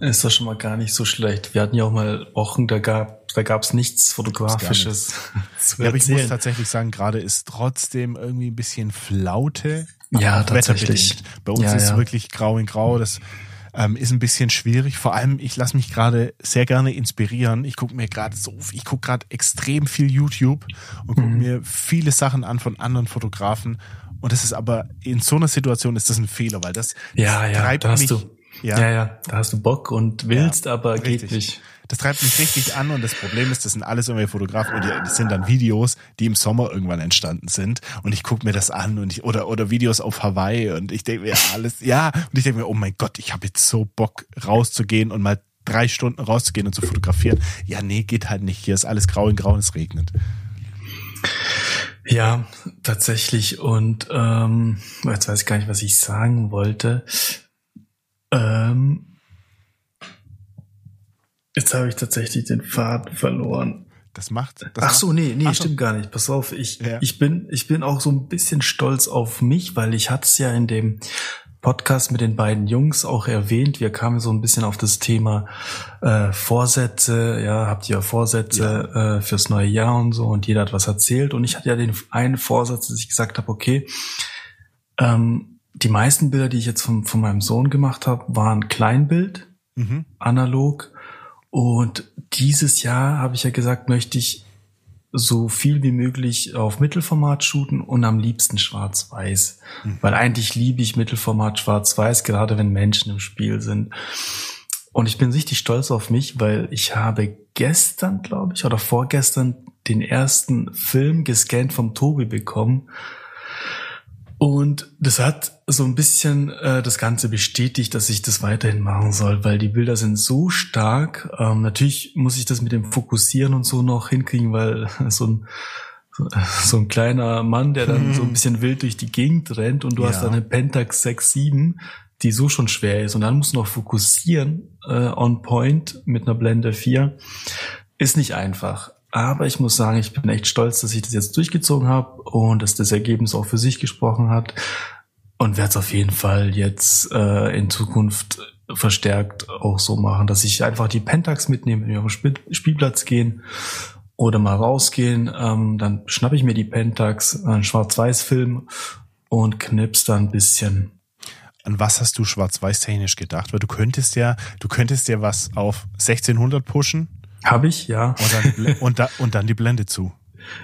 ist doch schon mal gar nicht so schlecht. Wir hatten ja auch mal Wochen, da gab da gab's nichts Fotografisches zu Ja, aber ich muss tatsächlich sagen, gerade ist trotzdem irgendwie ein bisschen Flaute. Ja, tatsächlich. wetterbedingt. Bei uns Ja, ist ja. wirklich grau in grau. Das ähm, ist ein bisschen schwierig. Vor allem, ich lasse mich gerade sehr gerne inspirieren. Ich gucke mir gerade so, ich gucke gerade extrem viel YouTube und gucke Mhm. mir viele Sachen an von anderen Fotografen. Und das ist aber in so einer Situation ist das ein Fehler, weil das, Ja, das ja, treibt da hast mich. du. Ja, Ja. ja, da hast du Bock und willst, Ja, aber geht richtig. nicht. Das treibt mich richtig an und das Problem ist, das sind alles irgendwelche Fotografen und das sind dann Videos, die im Sommer irgendwann entstanden sind und ich gucke mir das an und ich, oder oder Videos auf Hawaii und ich denke mir alles ja und ich denke mir oh mein Gott ich habe jetzt so Bock rauszugehen und mal drei Stunden rauszugehen und zu fotografieren ja nee geht halt nicht hier ist alles grau in grau und es regnet Ja, tatsächlich. Und ähm, jetzt weiß ich gar nicht, was ich sagen wollte. Ähm, jetzt habe ich tatsächlich den Faden verloren. das macht das Ach so, nee, nee, Ach so. stimmt gar nicht. Pass auf, ich, Ja. ich bin, ich bin auch so ein bisschen stolz auf mich, weil ich hatte es ja in dem Podcast mit den beiden Jungs auch erwähnt. Wir kamen so ein bisschen auf das Thema äh, Vorsätze. Ja, habt ihr Vorsätze ja. Äh, fürs neue Jahr und so und jeder hat was erzählt. Und ich hatte ja den einen Vorsatz, dass ich gesagt habe, okay, ähm, die meisten Bilder, die ich jetzt von, von meinem Sohn gemacht habe, waren Kleinbild, mhm. analog. Und dieses Jahr habe ich ja gesagt, möchte ich so viel wie möglich auf Mittelformat shooten und am liebsten schwarz-weiß. Mhm. Weil eigentlich liebe ich Mittelformat schwarz-weiß, gerade wenn Menschen im Spiel sind. Und ich bin richtig stolz auf mich, weil ich habe gestern, glaube ich, oder vorgestern den ersten Film gescannt vom Tobi bekommen. Und das hat so ein bisschen äh, das Ganze bestätigt, dass ich das weiterhin machen soll, weil die Bilder sind so stark. Ähm, natürlich muss ich das mit dem Fokussieren und so noch hinkriegen, weil so ein so ein kleiner Mann, der dann so ein bisschen wild durch die Gegend rennt und du ja. hast dann eine Pentax 6.7, die so schon schwer ist und dann musst du noch fokussieren äh, on point mit einer Blende 4. Ist nicht einfach. Aber ich muss sagen, ich bin echt stolz, dass ich das jetzt durchgezogen habe und dass das Ergebnis auch für sich gesprochen hat. Und werde es auf jeden Fall jetzt äh, in Zukunft verstärkt auch so machen, dass ich einfach die Pentax mitnehme, wenn wir auf den Spielplatz gehen oder mal rausgehen. Ähm, dann schnappe ich mir die Pentax, einen Schwarz-Weiß-Film und knips da ein bisschen. An was hast du schwarz-weiß technisch gedacht? Weil du könntest ja, du könntest ja was auf 1600 pushen habe ich, ja. Und dann, und, da, und dann die Blende zu.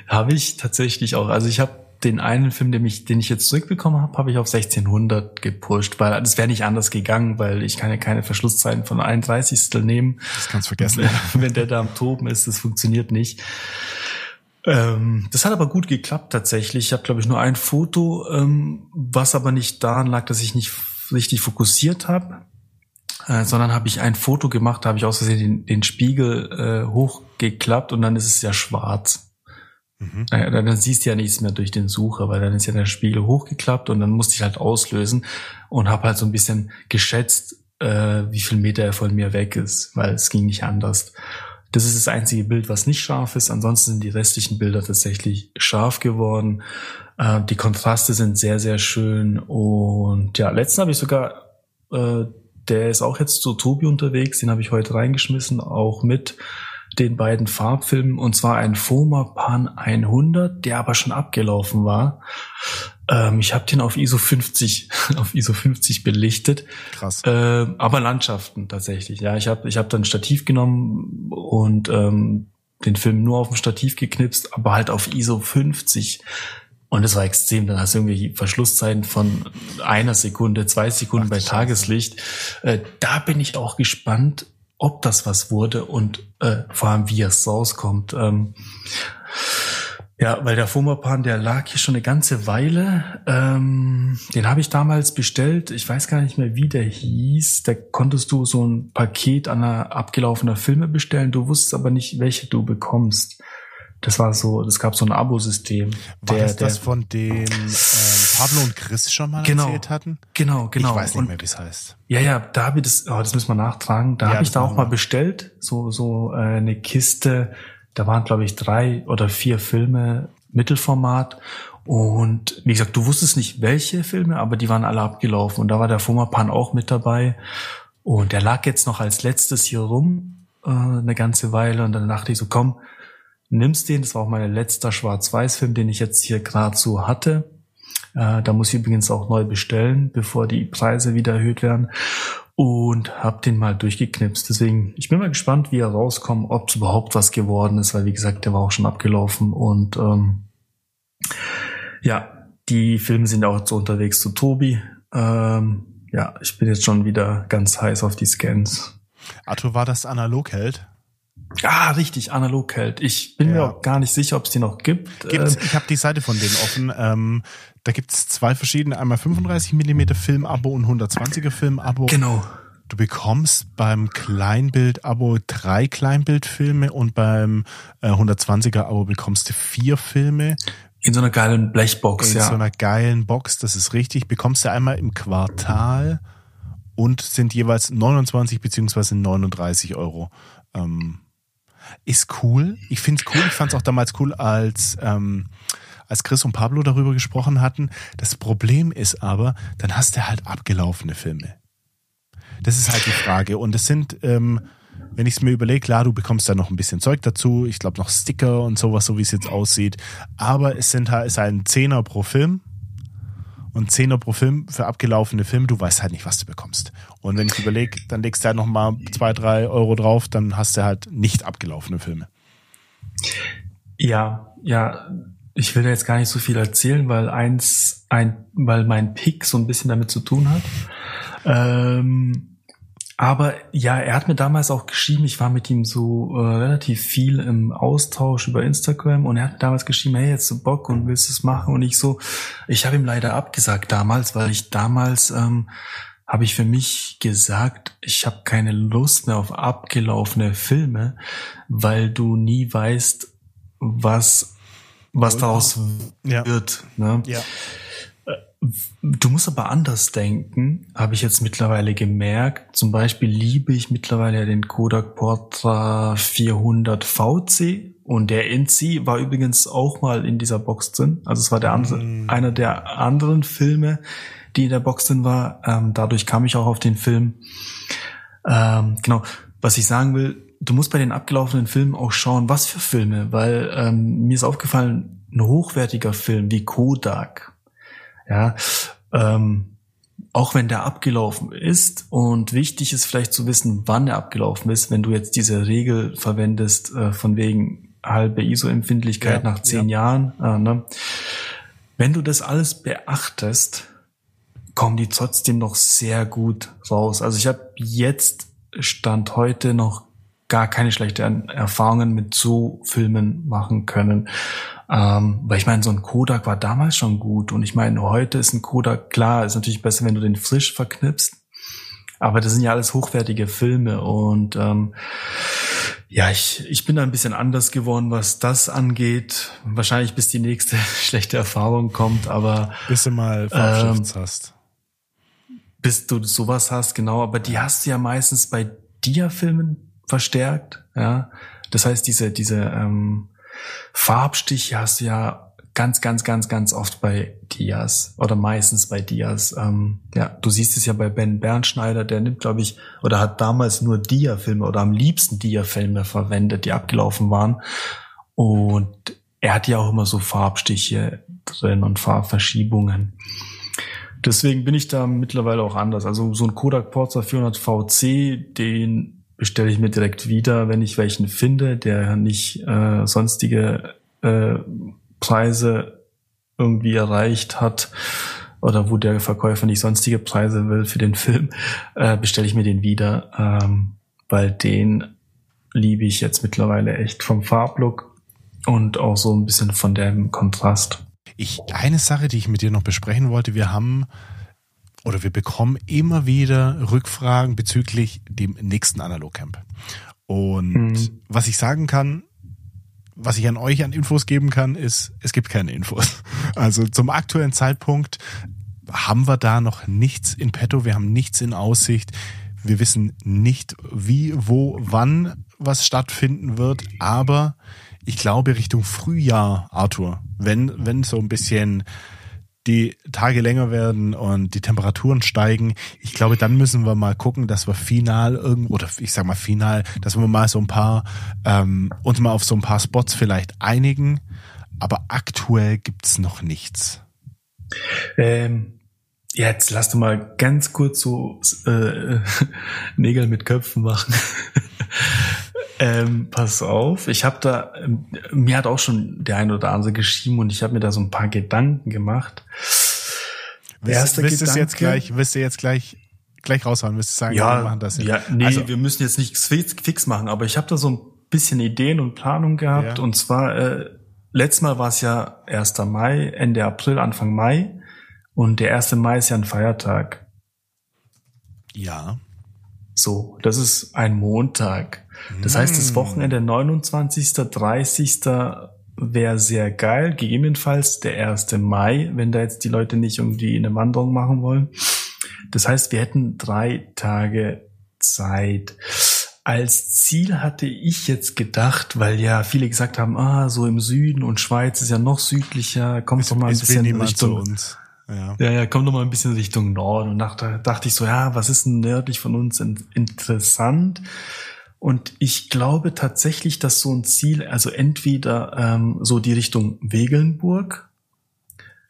Habe ich tatsächlich auch. Also ich habe den einen Film, den ich, den ich jetzt zurückbekommen habe, habe ich auf 1600 gepusht, weil das wäre nicht anders gegangen, weil ich kann ja keine Verschlusszeiten von 31. nehmen. Das kannst du vergessen. Wenn der da am Toben ist, das funktioniert nicht. Ähm, das hat aber gut geklappt tatsächlich. Ich habe, glaube ich, nur ein Foto, ähm, was aber nicht daran lag, dass ich nicht richtig fokussiert habe. Äh, sondern habe ich ein Foto gemacht, da habe ich aus Versehen den, den Spiegel äh, hochgeklappt und dann ist es ja schwarz. Mhm. Äh, dann siehst du ja nichts mehr durch den Sucher, weil dann ist ja der Spiegel hochgeklappt und dann musste ich halt auslösen und habe halt so ein bisschen geschätzt, äh, wie viel Meter er von mir weg ist, weil es ging nicht anders. Das ist das einzige Bild, was nicht scharf ist. Ansonsten sind die restlichen Bilder tatsächlich scharf geworden. Äh, die Kontraste sind sehr, sehr schön. Und ja, letzten habe ich sogar äh, der ist auch jetzt zu Tobi unterwegs, den habe ich heute reingeschmissen, auch mit den beiden Farbfilmen, und zwar ein Foma Pan 100, der aber schon abgelaufen war. Ähm, ich habe den auf ISO 50, auf ISO 50 belichtet. Krass. Ähm, aber Landschaften tatsächlich. Ja, ich habe ich hab dann Stativ genommen und ähm, den Film nur auf dem Stativ geknipst, aber halt auf ISO 50. Und das war extrem. Dann hast du irgendwie Verschlusszeiten von einer Sekunde, zwei Sekunden Ach, bei Tageslicht. Äh, da bin ich auch gespannt, ob das was wurde und äh, vor allem, wie es rauskommt. Ähm, ja, weil der Fumapan, der lag hier schon eine ganze Weile. Ähm, den habe ich damals bestellt. Ich weiß gar nicht mehr, wie der hieß. Da konntest du so ein Paket an abgelaufener Filme bestellen. Du wusstest aber nicht, welche du bekommst. Das war so, es gab so ein Abo-System. War der, das das von dem ähm, Pablo und Chris schon mal genau, erzählt hatten? Genau, genau. Ich weiß nicht mehr, wie es heißt. Ja, ja, da habe ich das, oh, das müssen wir nachtragen. Da ja, habe ich da auch mal bestellt, so so äh, eine Kiste. Da waren glaube ich drei oder vier Filme Mittelformat. Und wie gesagt, du wusstest nicht welche Filme, aber die waren alle abgelaufen. Und da war der Fumapan auch mit dabei. Und der lag jetzt noch als letztes hier rum äh, eine ganze Weile. Und dann dachte ich so, komm, nimmst den. Das war auch mein letzter Schwarz-Weiß-Film, den ich jetzt hier gerade so hatte. Äh, da muss ich übrigens auch neu bestellen, bevor die Preise wieder erhöht werden. Und hab den mal durchgeknipst. Deswegen, ich bin mal gespannt, wie er rauskommt, ob es überhaupt was geworden ist, weil wie gesagt, der war auch schon abgelaufen. Und ähm, ja, die Filme sind auch so unterwegs zu Tobi. Ähm, ja, ich bin jetzt schon wieder ganz heiß auf die Scans. Arthur, war das analog hält? Ah, richtig, analog hält. Ich bin ja. mir auch gar nicht sicher, ob es die noch gibt. Gibt's, ähm, ich habe die Seite von denen offen. Ähm, da gibt's zwei verschiedene, einmal 35 mm Film-Abo und 120er Film-Abo. Genau. Du bekommst beim Kleinbild-Abo drei Kleinbildfilme und beim äh, 120er-Abo bekommst du vier Filme. In so einer geilen Blechbox, In ja. In so einer geilen Box, das ist richtig. Bekommst du einmal im Quartal und sind jeweils 29 beziehungsweise 39 Euro. Ähm, ist cool. Ich finde es cool. Ich fand es auch damals cool, als, ähm, als Chris und Pablo darüber gesprochen hatten. Das Problem ist aber, dann hast du halt abgelaufene Filme. Das ist halt die Frage. Und es sind, ähm, wenn ich es mir überlege, klar, du bekommst da noch ein bisschen Zeug dazu. Ich glaube noch Sticker und sowas, so wie es jetzt aussieht. Aber es sind halt, ist halt ein Zehner pro Film. Und Zehner pro Film für abgelaufene Filme, du weißt halt nicht, was du bekommst. Und wenn ich überlege, dann legst du halt noch mal zwei, drei Euro drauf, dann hast du halt nicht abgelaufene Filme. Ja, ja, ich will da jetzt gar nicht so viel erzählen, weil eins, ein, weil mein Pick so ein bisschen damit zu tun hat. Ähm, aber ja, er hat mir damals auch geschrieben, ich war mit ihm so äh, relativ viel im Austausch über Instagram und er hat mir damals geschrieben, hey, jetzt du Bock und willst es machen? Und ich so, ich habe ihm leider abgesagt damals, weil ich damals ähm, habe ich für mich gesagt, ich habe keine Lust mehr auf abgelaufene Filme, weil du nie weißt, was was daraus ja. wird. Ne? Ja. Du musst aber anders denken, habe ich jetzt mittlerweile gemerkt. Zum Beispiel liebe ich mittlerweile den Kodak Portra 400 VC und der NC war übrigens auch mal in dieser Box drin. Also es war der andere, mm. einer der anderen Filme, die in der Box drin war. Ähm, dadurch kam ich auch auf den Film. Ähm, genau, was ich sagen will, du musst bei den abgelaufenen Filmen auch schauen, was für Filme, weil ähm, mir ist aufgefallen, ein hochwertiger Film wie Kodak ja, ähm, auch wenn der abgelaufen ist und wichtig ist vielleicht zu wissen, wann er abgelaufen ist, wenn du jetzt diese Regel verwendest äh, von wegen halbe ISO-Empfindlichkeit ja, nach zehn ja. Jahren. Äh, ne? Wenn du das alles beachtest, kommen die trotzdem noch sehr gut raus. Also ich habe jetzt Stand heute noch gar keine schlechten Erfahrungen mit so Filmen machen können. Ähm, weil ich meine, so ein Kodak war damals schon gut und ich meine, heute ist ein Kodak, klar, ist natürlich besser, wenn du den frisch verknipst, aber das sind ja alles hochwertige Filme und ähm, ja, ich, ich bin da ein bisschen anders geworden, was das angeht. Wahrscheinlich bis die nächste schlechte Erfahrung kommt, aber bis du mal Farbschrifts ähm, hast. Bis du sowas hast, genau, aber die hast du ja meistens bei Dia-Filmen verstärkt, ja. Das heißt, diese, diese ähm, Farbstiche hast du ja ganz, ganz, ganz, ganz oft bei Dias oder meistens bei Dias. Ähm, ja, du siehst es ja bei Ben Bernschneider, der nimmt, glaube ich, oder hat damals nur Dia-Filme oder am liebsten Dia-Filme verwendet, die abgelaufen waren. Und er hat ja auch immer so Farbstiche drin und Farbverschiebungen. Deswegen bin ich da mittlerweile auch anders. Also so ein Kodak Porza 400 VC, den bestelle ich mir direkt wieder, wenn ich welchen finde, der nicht äh, sonstige äh, Preise irgendwie erreicht hat oder wo der Verkäufer nicht sonstige Preise will für den Film, äh, bestelle ich mir den wieder, ähm, weil den liebe ich jetzt mittlerweile echt vom Farblook und auch so ein bisschen von dem Kontrast. Ich eine Sache, die ich mit dir noch besprechen wollte, wir haben oder wir bekommen immer wieder Rückfragen bezüglich dem nächsten Analogcamp. Und mhm. was ich sagen kann, was ich an euch an Infos geben kann, ist, es gibt keine Infos. Also zum aktuellen Zeitpunkt haben wir da noch nichts in petto, wir haben nichts in Aussicht. Wir wissen nicht, wie, wo, wann was stattfinden wird, aber ich glaube Richtung Frühjahr, Arthur, wenn, wenn so ein bisschen die Tage länger werden und die Temperaturen steigen, ich glaube, dann müssen wir mal gucken, dass wir final irgendwo, oder ich sag mal final, dass wir mal so ein paar, ähm, uns mal auf so ein paar Spots vielleicht einigen, aber aktuell gibt's noch nichts. Ähm, jetzt lass du mal ganz kurz so äh, Nägel mit Köpfen machen. Ähm, pass auf, ich habe da, ähm, mir hat auch schon der eine oder andere geschrieben und ich habe mir da so ein paar Gedanken gemacht. Willst du jetzt gleich, willst du jetzt gleich gleich raushauen, willst du sagen, ja, wir machen das jetzt? Ja, nee, also, wir müssen jetzt nicht fix machen, aber ich habe da so ein bisschen Ideen und Planung gehabt ja. und zwar äh, letztes Mal war es ja 1. Mai, Ende April, Anfang Mai und der 1. Mai ist ja ein Feiertag. Ja. So, das ist ein Montag. Das heißt, das Wochenende 29., 30. wäre sehr geil. Gegebenenfalls der 1. Mai, wenn da jetzt die Leute nicht irgendwie eine Wanderung machen wollen. Das heißt, wir hätten drei Tage Zeit. als Ziel hatte ich jetzt gedacht, weil ja viele gesagt haben, ah, so im Süden und Schweiz ist ja noch südlicher, kommt doch mal ein bisschen Richtung uns. Ja. ja, ja, kommt doch mal ein bisschen Richtung Norden. Und dachte, dachte ich so, ja, was ist denn nördlich von uns interessant? Und ich glaube tatsächlich, dass so ein Ziel, also entweder ähm, so die Richtung Wegelnburg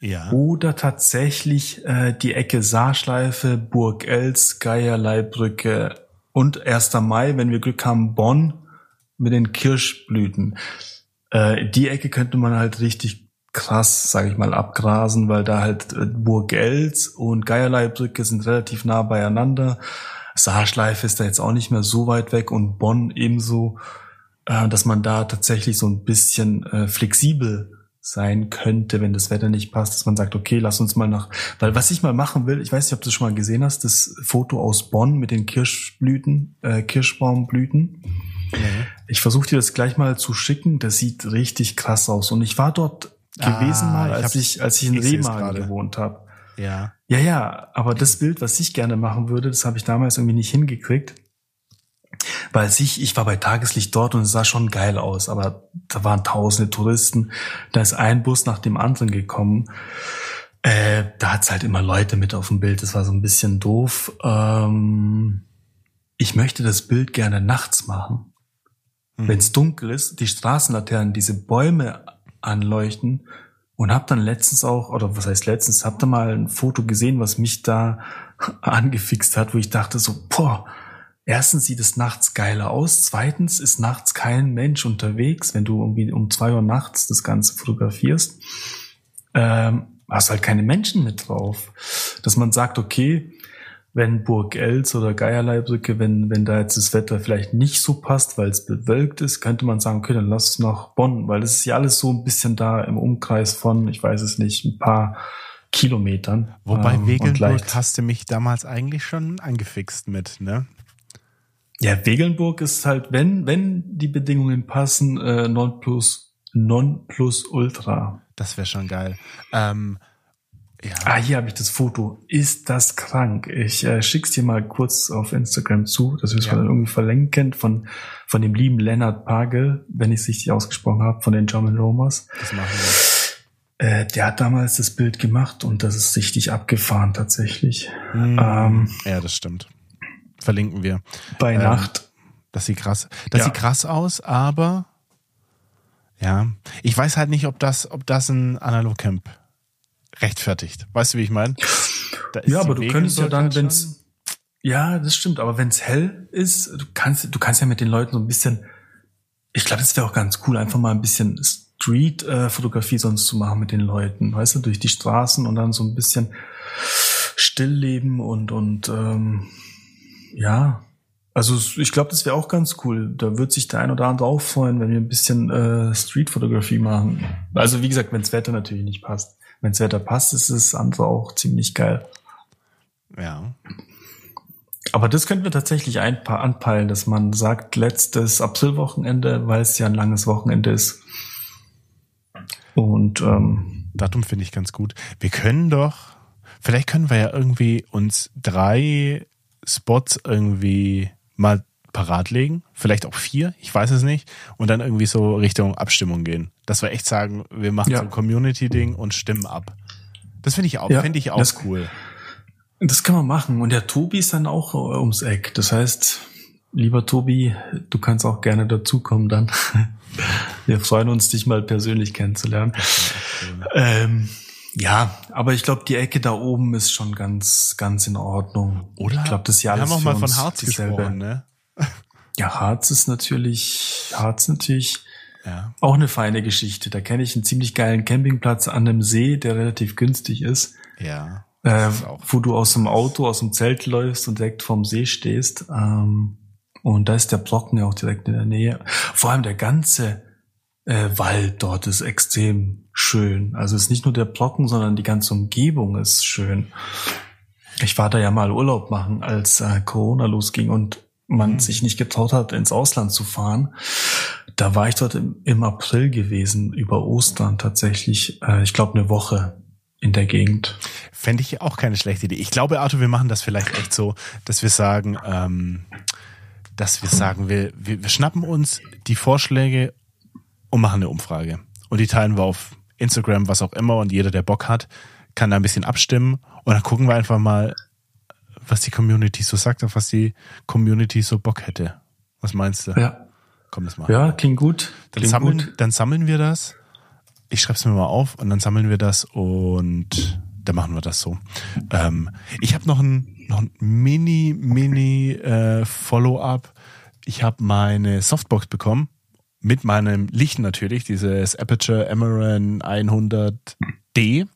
ja. oder tatsächlich äh, die Ecke Saarschleife, Burg Els, Geierleibrücke, und 1. Mai, wenn wir Glück haben, Bonn mit den Kirschblüten. Äh, die Ecke könnte man halt richtig krass, sage ich mal, abgrasen, weil da halt äh, Burg Els und Geierleibrücke sind relativ nah beieinander. Saarschleife ist da jetzt auch nicht mehr so weit weg und Bonn ebenso, äh, dass man da tatsächlich so ein bisschen äh, flexibel sein könnte, wenn das Wetter nicht passt, dass man sagt, okay, lass uns mal nach, weil was ich mal machen will, ich weiß nicht, ob du das schon mal gesehen hast, das Foto aus Bonn mit den Kirschblüten, äh, Kirschbaumblüten. Ja. Ich versuche dir das gleich mal zu schicken, das sieht richtig krass aus und ich war dort ah, gewesen mal, als ich, ich als ich in Remagen gewohnt habe. Ja. Ja, ja, aber das Bild, was ich gerne machen würde, das habe ich damals irgendwie nicht hingekriegt. Weil sich, ich war bei Tageslicht dort und es sah schon geil aus, aber da waren tausende Touristen. Da ist ein Bus nach dem anderen gekommen. Äh, da hat's halt immer Leute mit auf dem Bild. Das war so ein bisschen doof. Ähm, ich möchte das Bild gerne nachts machen. Mhm. Wenn es dunkel ist, die Straßenlaternen, diese Bäume anleuchten und hab dann letztens auch, oder was heißt letztens, hab da mal ein Foto gesehen, was mich da angefixt hat, wo ich dachte so, boah, erstens sieht es nachts geiler aus, zweitens ist nachts kein Mensch unterwegs, wenn du irgendwie um zwei Uhr nachts das Ganze fotografierst, ähm, hast halt keine Menschen mit drauf. Dass man sagt, okay, wenn Burg Els oder Geierleibrücke, wenn, wenn da jetzt das Wetter vielleicht nicht so passt, weil es bewölkt ist, könnte man sagen, okay, dann lass es nach Bonn, weil es ist ja alles so ein bisschen da im Umkreis von, ich weiß es nicht, ein paar Kilometern. Wobei ähm, Wegelnburg hast du mich damals eigentlich schon angefixt mit, ne? Ja, Wegelnburg ist halt, wenn, wenn die Bedingungen passen, äh, non plus, non plus ultra. Das wäre schon geil. Ähm, ja. Ah, hier habe ich das Foto. Ist das krank? Ich äh, schick's dir mal kurz auf Instagram zu, dass wir es ja. dann irgendwie verlinken von, von dem lieben Leonard Pagel, wenn ich es richtig ausgesprochen habe, von den German Romers. Das machen wir. Äh, der hat damals das Bild gemacht und das ist richtig abgefahren tatsächlich. Mhm. Ähm, ja, das stimmt. Verlinken wir. Bei ähm, Nacht. Das sieht krass. Das ja. sieht krass aus, aber ja, ich weiß halt nicht, ob das, ob das ein Analogcamp rechtfertigt. Weißt du, wie ich meine? Ja, aber du könntest ja dann, wenn's ja, das stimmt. Aber wenn's hell ist, du kannst, du kannst ja mit den Leuten so ein bisschen. Ich glaube, das wäre auch ganz cool, einfach mal ein bisschen Street-Fotografie sonst zu machen mit den Leuten, weißt du, durch die Straßen und dann so ein bisschen Stillleben und und ähm, ja, also ich glaube, das wäre auch ganz cool. Da wird sich der ein oder andere auch freuen, wenn wir ein bisschen äh, Street-Fotografie machen. Also wie gesagt, wenn das Wetter natürlich nicht passt. Wenn das Wetter passt, ist das andere auch ziemlich geil. Ja. Aber das könnten wir tatsächlich ein paar anpeilen, dass man sagt, letztes Aprilwochenende, weil es ja ein langes Wochenende ist. Und ähm, Datum finde ich ganz gut. Wir können doch, vielleicht können wir ja irgendwie uns drei Spots irgendwie mal parat legen, vielleicht auch vier, ich weiß es nicht, und dann irgendwie so Richtung Abstimmung gehen. Dass wir echt sagen, wir machen ja. so ein Community-Ding und stimmen ab. Das finde ich auch, ja, finde ich auch das, cool. Das kann man machen. Und der Tobi ist dann auch äh, ums Eck. Das heißt, lieber Tobi, du kannst auch gerne dazukommen dann. Wir freuen uns, dich mal persönlich kennenzulernen. Ähm, ja, aber ich glaube, die Ecke da oben ist schon ganz, ganz in Ordnung. Oder? Ich glaube, das ist ja alles Wir haben auch mal von Harz gesprochen, ne? Ja, Harz ist natürlich, Harz natürlich ja. auch eine feine Geschichte. Da kenne ich einen ziemlich geilen Campingplatz an einem See, der relativ günstig ist. Ja. Äh, wo du aus dem Auto, aus dem Zelt läufst und direkt vorm See stehst. Ähm, und da ist der Brocken ja auch direkt in der Nähe. Vor allem der ganze äh, Wald dort ist extrem schön. Also es ist nicht nur der Brocken, sondern die ganze Umgebung ist schön. Ich war da ja mal Urlaub machen, als äh, Corona losging und man mhm. sich nicht getraut hat, ins Ausland zu fahren. Da war ich dort im, im April gewesen, über Ostern tatsächlich, äh, ich glaube eine Woche in der Gegend. Fände ich auch keine schlechte Idee. Ich glaube, Arthur, wir machen das vielleicht echt so, dass wir sagen, ähm, dass wir sagen, wir, wir, wir schnappen uns die Vorschläge und machen eine Umfrage. Und die teilen wir auf Instagram, was auch immer. Und jeder, der Bock hat, kann da ein bisschen abstimmen. Und dann gucken wir einfach mal, was die Community so sagt, auf was die Community so Bock hätte. Was meinst du? Ja. Komm, das mal. Ja, klingt gut. Dann, Klingt sammeln, gut. dann sammeln wir das. Ich schreib's mir mal auf und dann sammeln wir das und dann machen wir das so. Ähm, ich habe noch ein, noch ein mini, mini äh, Follow-up. Ich habe meine Softbox bekommen mit meinem Licht natürlich, dieses Aperture Amaran 100D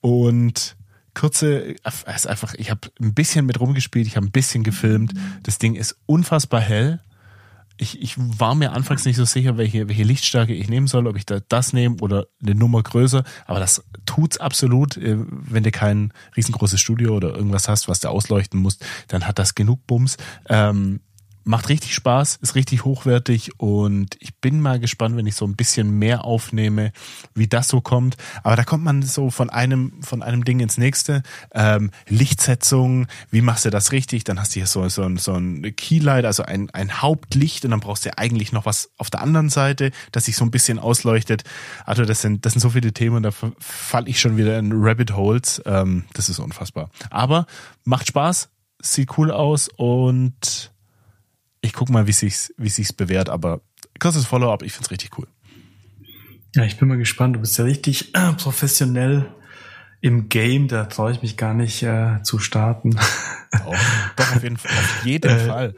und kurze, ist einfach, ich habe ein bisschen mit rumgespielt, ich habe ein bisschen gefilmt. Das Ding ist unfassbar hell. Ich, ich war mir anfangs nicht so sicher, welche, welche Lichtstärke ich nehmen soll, ob ich da das nehme oder eine Nummer größer. Aber das tut's absolut. Äh, Wenn du kein riesengroßes Studio oder irgendwas hast, was du ausleuchten musst, dann hat das genug Bums. Ähm, macht richtig Spaß, ist richtig hochwertig und ich bin mal gespannt, wenn ich so ein bisschen mehr aufnehme, wie das so kommt. Aber da kommt man so von einem von einem Ding ins nächste. Ähm, Lichtsetzung, wie machst du das richtig? Dann hast du hier so so ein, so ein Keylight, also ein ein Hauptlicht und dann brauchst du eigentlich noch was auf der anderen Seite, das sich so ein bisschen ausleuchtet. Also das sind das sind so viele Themen, da falle ich schon wieder in Rabbit Holes. Ähm, das ist unfassbar. Aber macht Spaß, sieht cool aus und ich guck mal, wie sich's, wie sich's bewährt, aber kurzes Follow-up, ich find's richtig cool. Ja, ich bin mal gespannt. Du bist ja richtig äh, professionell im Game. Da traue ich mich gar nicht äh, zu starten. Doch, doch auf jeden Fall. Auf jeden Äh, Fall.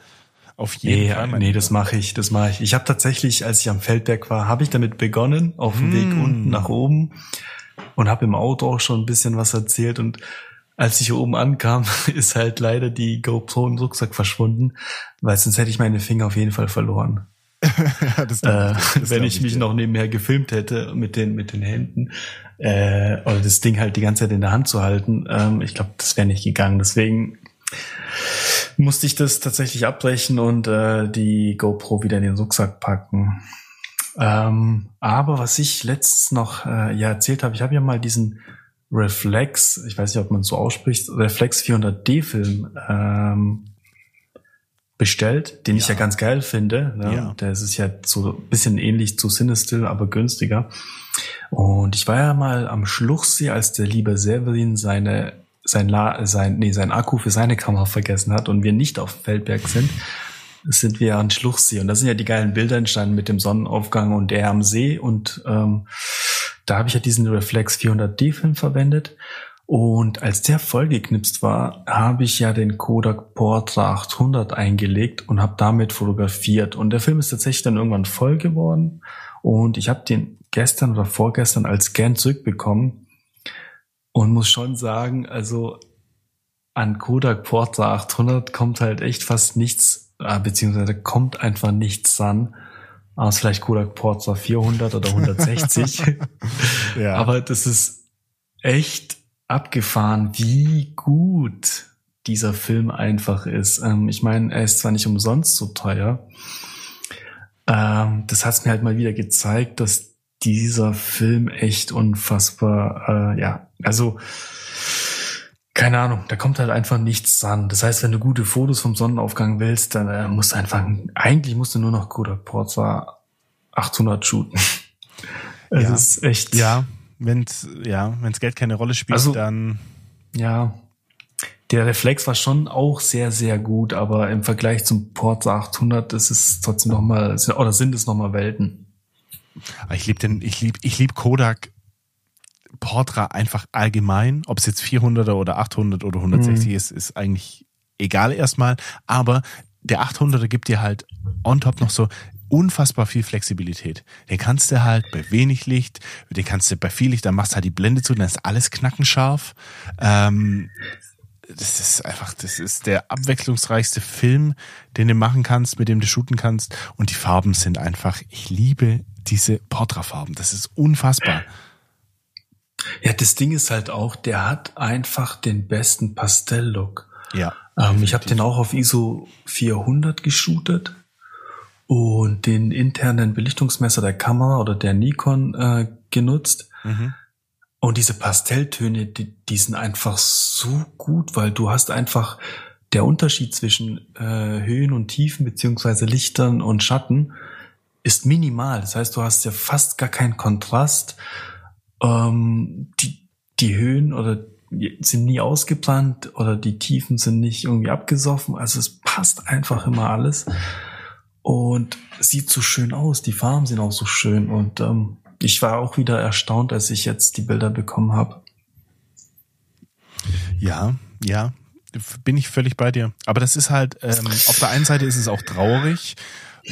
Auf jeden Nee, Fall. nee, das mache ich, das mache ich. Ich habe tatsächlich, als ich am Feldberg war, habe ich damit begonnen, auf dem Weg Mm. unten nach oben und habe im Auto auch schon ein bisschen was erzählt und als ich hier oben ankam, ist halt leider die GoPro im Rucksack verschwunden, weil sonst hätte ich meine Finger auf jeden Fall verloren. Ja, das Äh, ich wenn ich mich dir. noch nebenher gefilmt hätte mit den mit den Händen äh, oder das Ding halt die ganze Zeit in der Hand zu halten, ähm, ich glaube, das wäre nicht gegangen. Deswegen musste ich das tatsächlich abbrechen und äh, die GoPro wieder in den Rucksack packen. Ähm, aber was ich letztens noch äh, ja erzählt habe, ich habe ja mal diesen Reflex, ich weiß nicht, ob man es so ausspricht, Reflex 400D Film ähm, bestellt, den ich ja Ja. ganz geil finde. Ne? Ja. Der ist ja so ein bisschen ähnlich zu Cinestill, aber günstiger. Und ich war ja mal am Schluchsee, als der liebe Severin seine sein, La sein, nee, sein Akku für seine Kamera vergessen hat und wir nicht auf Feldberg sind, sind wir an Schluchsee. Und da sind ja die geilen Bilder entstanden mit dem Sonnenaufgang und der am See. Und ähm, da habe ich ja diesen Reflex 400D-Film verwendet. Und als der vollgeknipst war, habe ich ja den Kodak Portra 800 eingelegt und habe damit fotografiert. Und der Film ist tatsächlich dann irgendwann voll geworden. Und ich habe den gestern oder vorgestern als Scan zurückbekommen und muss schon sagen, also an Kodak Portra 800 kommt halt echt fast nichts, äh, beziehungsweise kommt einfach nichts ran. Aus vielleicht Kodak Portra 400 oder 160. Ja. Aber das ist echt abgefahren, wie gut dieser Film einfach ist. Ähm, ich meine, er ist zwar nicht umsonst so teuer. Ähm, das hat mir halt mal wieder gezeigt, dass dieser Film echt unfassbar, äh, ja, also keine Ahnung, da kommt halt einfach nichts dran. Das heißt, wenn du gute Fotos vom Sonnenaufgang willst, dann äh, musst du einfach, eigentlich musst du nur noch Kodak Portra 800 shooten. Es Ja. ist echt, ja, wenn's, ja, wenn's Geld keine Rolle spielt, Also- dann Ja, der Reflex war schon auch sehr, sehr gut, aber im Vergleich zum Portra 800 ist es trotzdem nochmal, oder sind es nochmal Welten. Aber ich liebe den, ich lieb, ich lieb Kodak Portra einfach allgemein, ob es jetzt 400er oder 800 oder 160 Mhm. ist, ist eigentlich egal erstmal. Aber der 800er gibt dir halt on top noch so unfassbar viel Flexibilität. Den kannst du halt bei wenig Licht, den kannst du bei viel Licht, dann machst du halt die Blende zu, dann ist alles knackenscharf. Ähm, das ist einfach, das ist der abwechslungsreichste Film, den du machen kannst, mit dem du shooten kannst. Und die Farben sind einfach, ich liebe diese Portra-Farben. Das ist unfassbar. Ja, das Ding ist halt auch, der hat einfach den besten Pastell-Look. Ja. Ähm, ich habe den auch auf ISO 400 geshootet und den internen Belichtungsmesser der Kamera oder der Nikon äh, genutzt. Mhm. Und diese Pastelltöne, die, die sind einfach so gut, weil du hast einfach der Unterschied zwischen äh, Höhen und Tiefen beziehungsweise Lichtern und Schatten ist minimal. Das heißt, du hast ja fast gar keinen Kontrast. Ähm, die, die Höhen oder sind nie ausgeplant oder die Tiefen sind nicht irgendwie abgesoffen. Also es passt einfach immer alles und sieht so schön aus. Die Farben sind auch so schön und ähm, ich war auch wieder erstaunt, als ich jetzt die Bilder bekommen habe. Ja, ja, bin ich völlig bei dir. Aber das ist halt, ähm, auf der einen Seite ist es auch traurig,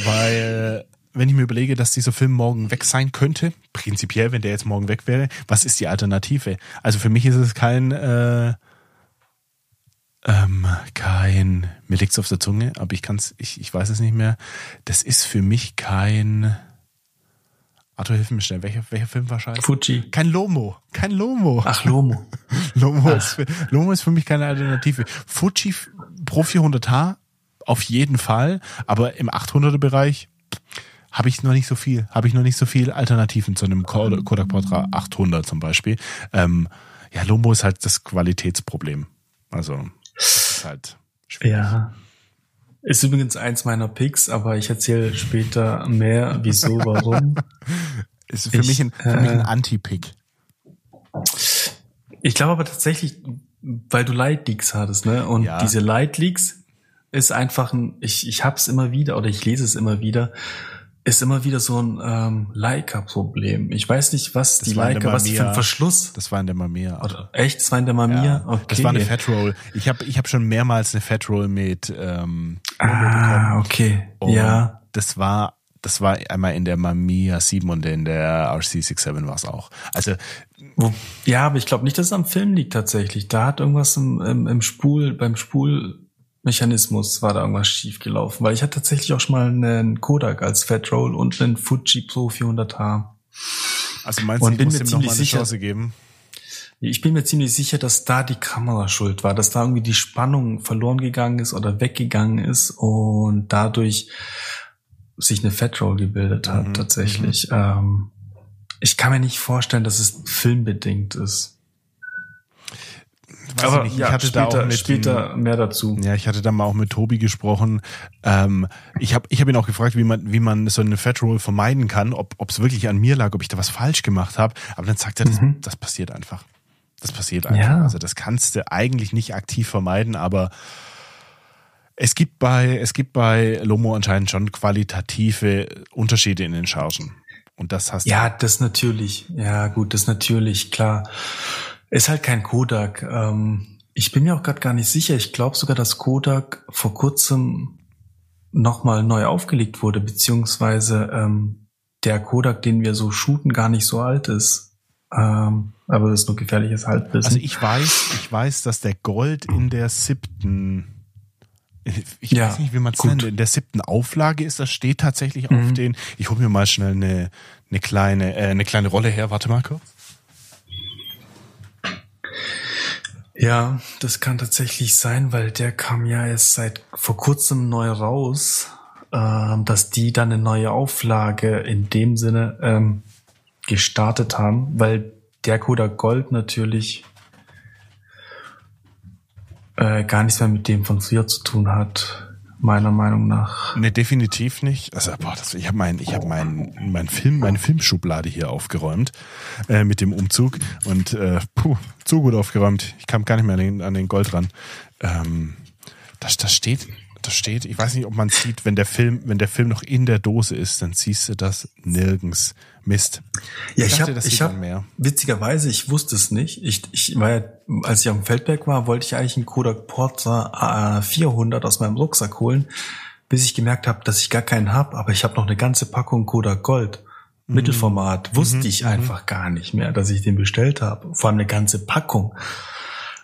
weil wenn ich mir überlege, dass dieser Film morgen weg sein könnte, prinzipiell, wenn der jetzt morgen weg wäre, was ist die Alternative? Also für mich ist es kein, äh, ähm, kein, mir liegt's auf der Zunge, aber ich kann's, ich, ich weiß es nicht mehr. Das ist für mich kein, Arthur, hilf mir schnell. Welcher, welcher Film war scheiße? Fuji. Kein Lomo. Kein Lomo. Ach, Lomo. Lomo, Ach. Ist, für, Lomo ist für mich keine Alternative. Fuji Pro 400H auf jeden Fall, aber im 800er Bereich habe ich noch nicht so viel, habe ich noch nicht so viel Alternativen zu einem Kodak Portra 800 zum Beispiel. Ähm, ja, Lomo ist halt das Qualitätsproblem. Also, ist halt schwierig. Ja. Ist übrigens eins meiner Picks, aber ich erzähle später mehr, wieso, warum. ist für ich, mich ein, für mich ein äh, Anti-Pick. Ich glaube aber tatsächlich, weil du Light Leaks hattest, ne? Und ja. diese Light Leaks ist einfach ein, ich, ich hab's immer wieder oder ich lese es immer wieder, ist immer wieder so ein ähm, Leica-Problem. Ich weiß nicht, was das die Leica, was die für ein Verschluss. Das war in der Mamiya. Oder, echt? Das war in der Mamiya? Ja, okay. Das war eine Fat Roll. Ich habe ich hab schon mehrmals eine Fat Roll mit ähm, Ah, okay. Und ja. Das war das war einmal in der Mamiya 7 und in der RC67 war es auch. Also ja, aber ich glaube nicht, dass es am Film liegt tatsächlich. Da hat irgendwas im, im, im Spul beim Spul Mechanismus war da irgendwas schief gelaufen, weil ich hatte tatsächlich auch schon mal einen Kodak als Fat Roll und einen Fuji Pro 400H. Also meinst du, ich muss ihm noch mal eine sicher, Chance geben? Ich bin mir ziemlich sicher, dass da die Kamera schuld war, dass da irgendwie die Spannung verloren gegangen ist oder weggegangen ist und dadurch sich eine Fat Roll gebildet hat, mhm. tatsächlich. Mhm. Ähm, ich kann mir nicht vorstellen, dass es filmbedingt ist weiß Aber ich nicht. Ja, ich hatte später, da auch mit, später mehr dazu. Ja, ich hatte da mal auch mit Tobi gesprochen. Ähm, ich habe ich hab ihn auch gefragt, wie man, wie man so eine Fat Roll vermeiden kann, ob es wirklich an mir lag, ob ich da was falsch gemacht habe. Aber dann sagt er, das, mhm. das passiert einfach. Das passiert einfach. Ja. Also das kannst du eigentlich nicht aktiv vermeiden, aber es gibt bei, es gibt bei Lomo anscheinend schon qualitative Unterschiede in den Chargen. Und das hast Ja, das natürlich. Ja, gut, das natürlich, klar. Ist halt kein Kodak. Ähm, ich bin mir auch gerade gar nicht sicher. Ich glaube sogar, dass Kodak vor kurzem nochmal neu aufgelegt wurde, beziehungsweise ähm, der Kodak, den wir so shooten, gar nicht so alt ist. Ähm, aber das ist nur gefährliches Halbwissen. Also ich weiß, ich weiß, dass der Gold in der siebten, ich ja, weiß nicht, wie man es nennt, in der siebten Auflage ist. Das steht tatsächlich mhm. auf den. Ich hole mir mal schnell eine, eine kleine, äh, eine kleine Rolle her. Warte mal kurz. Ja, das kann tatsächlich sein, weil der kam ja erst seit vor kurzem neu raus, äh, dass die dann eine neue Auflage in dem Sinne ähm, gestartet haben, weil der Kodak Gold natürlich äh, gar nichts mehr mit dem von früher zu tun hat meiner Meinung nach. Nee, definitiv nicht. Also, boah, das, ich habe mein, ich habe mein, mein Film, meine Filmschublade hier aufgeräumt äh, mit dem Umzug und äh, puh, zu gut aufgeräumt. Ich kam gar nicht mehr an den, an den Gold ran. Ähm, das, das steht, das steht. Ich weiß nicht, ob man sieht, wenn der Film, wenn der Film noch in der Dose ist, dann siehst du das nirgends. Mist. Ja, ich, ich habe, ich habe witzigerweise, ich wusste es nicht. Ich, ich war ja, als ich am Feldberg war, wollte ich eigentlich einen Kodak Portra 400 aus meinem Rucksack holen, bis ich gemerkt habe, dass ich gar keinen habe. Aber ich habe noch eine ganze Packung Kodak Gold. Mhm. Mittelformat wusste mhm. ich mhm. einfach gar nicht mehr, dass ich den bestellt habe. Vor allem eine ganze Packung.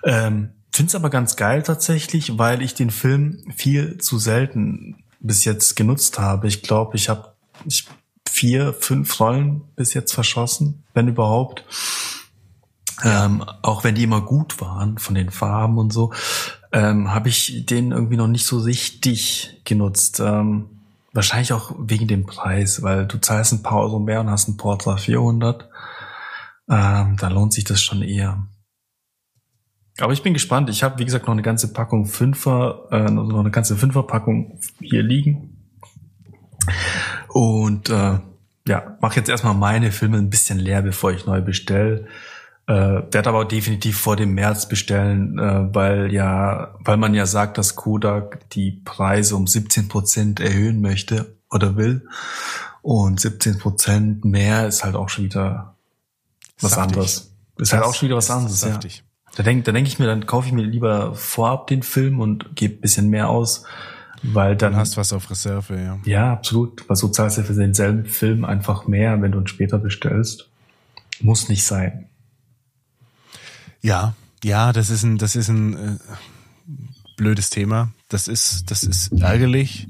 Ähm, Finde es aber ganz geil tatsächlich, weil ich den Film viel zu selten bis jetzt genutzt habe. Ich glaube, ich habe vier, fünf Rollen bis jetzt verschossen, wenn überhaupt. Ähm, auch wenn die immer gut waren von den Farben und so, ähm, habe ich den irgendwie noch nicht so richtig genutzt. Ähm, wahrscheinlich auch wegen dem Preis, weil du zahlst ein paar Euro mehr und hast einen Portra 400. Ähm, da lohnt sich das schon eher. Aber ich bin gespannt. Ich habe, wie gesagt, noch eine ganze Packung Fünfer, äh, noch eine ganze Fünferpackung hier liegen. Und äh, ja, mache jetzt erstmal meine Filme ein bisschen leer, bevor ich neu bestelle. Äh, werde aber definitiv vor dem März bestellen, äh, weil ja, weil man ja sagt, dass Kodak die Preise um 17 Prozent erhöhen möchte oder will. Und 17 Prozent mehr ist halt auch schon wieder was Saftig. anderes. Ist halt auch schon wieder was anderes. Ja. Da denke da denk ich mir, dann kaufe ich mir lieber vorab den Film und gebe bisschen mehr aus, weil dann. Du hast was auf Reserve, ja. Ja, absolut. Weil so zahlst du für denselben Film einfach mehr, wenn du ihn später bestellst. Muss nicht sein. Ja, ja, das ist ein, das ist ein äh, blödes Thema. Das ist, das ist ärgerlich.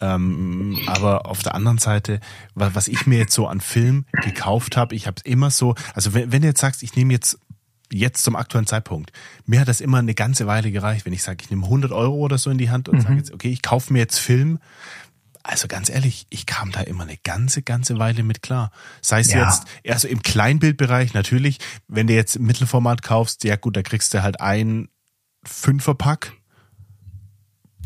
Ähm, aber auf der anderen Seite, was ich mir jetzt so an Film gekauft habe, ich habe es immer so, also wenn, wenn du jetzt sagst, ich nehme jetzt jetzt zum aktuellen Zeitpunkt, mir hat das immer eine ganze Weile gereicht, wenn ich sage, ich nehme 100 Euro oder so in die Hand und mhm. sage jetzt, okay, ich kaufe mir jetzt Film. Also ganz ehrlich, ich kam da immer eine ganze, ganze Weile mit klar. Sei es ja. jetzt, also im Kleinbildbereich natürlich, wenn du jetzt Mittelformat kaufst, ja gut, da kriegst du halt ein Fünferpack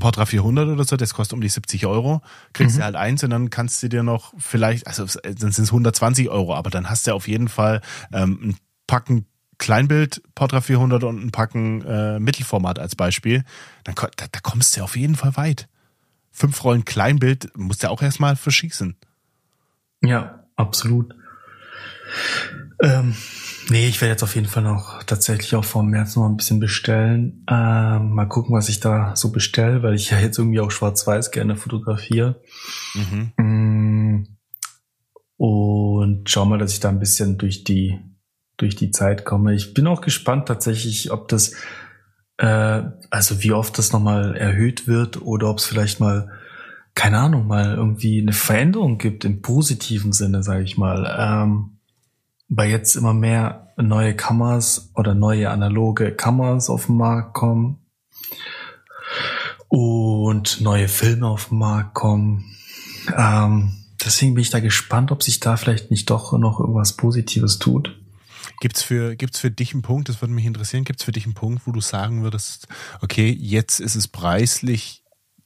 Portra 400 oder so, das kostet um die 70 Euro, kriegst mhm. du halt eins und dann kannst du dir noch vielleicht, also dann sind es 120 Euro, aber dann hast du auf jeden Fall ähm, ein Packen Kleinbild Portra 400 und ein Packen äh, Mittelformat als Beispiel, dann da, da kommst du auf jeden Fall weit. Fünf Rollen Kleinbild musst du auch erstmal verschießen. Ja, absolut. Ähm, Nee, ich werde jetzt auf jeden Fall noch tatsächlich auch vor März noch ein bisschen bestellen. Ähm, mal gucken, was ich da so bestelle, weil ich ja jetzt irgendwie auch schwarz-weiß gerne fotografiere. Mhm. Mm. Und schau mal, dass ich da ein bisschen durch die, durch die Zeit komme. Ich bin auch gespannt tatsächlich, ob das, äh, also wie oft das nochmal erhöht wird oder ob es vielleicht mal, keine Ahnung, mal irgendwie eine Veränderung gibt im positiven Sinne, sage ich mal. Ähm, weil jetzt immer mehr neue Kameras oder neue analoge Kameras auf den Markt kommen und neue Filme auf den Markt kommen. Ähm, deswegen bin ich da gespannt, ob sich da vielleicht nicht doch noch irgendwas Positives tut. Gibt's für, gibt's für dich einen Punkt, das würde mich interessieren, gibt's für dich einen Punkt, wo du sagen würdest, okay, jetzt ist es preislich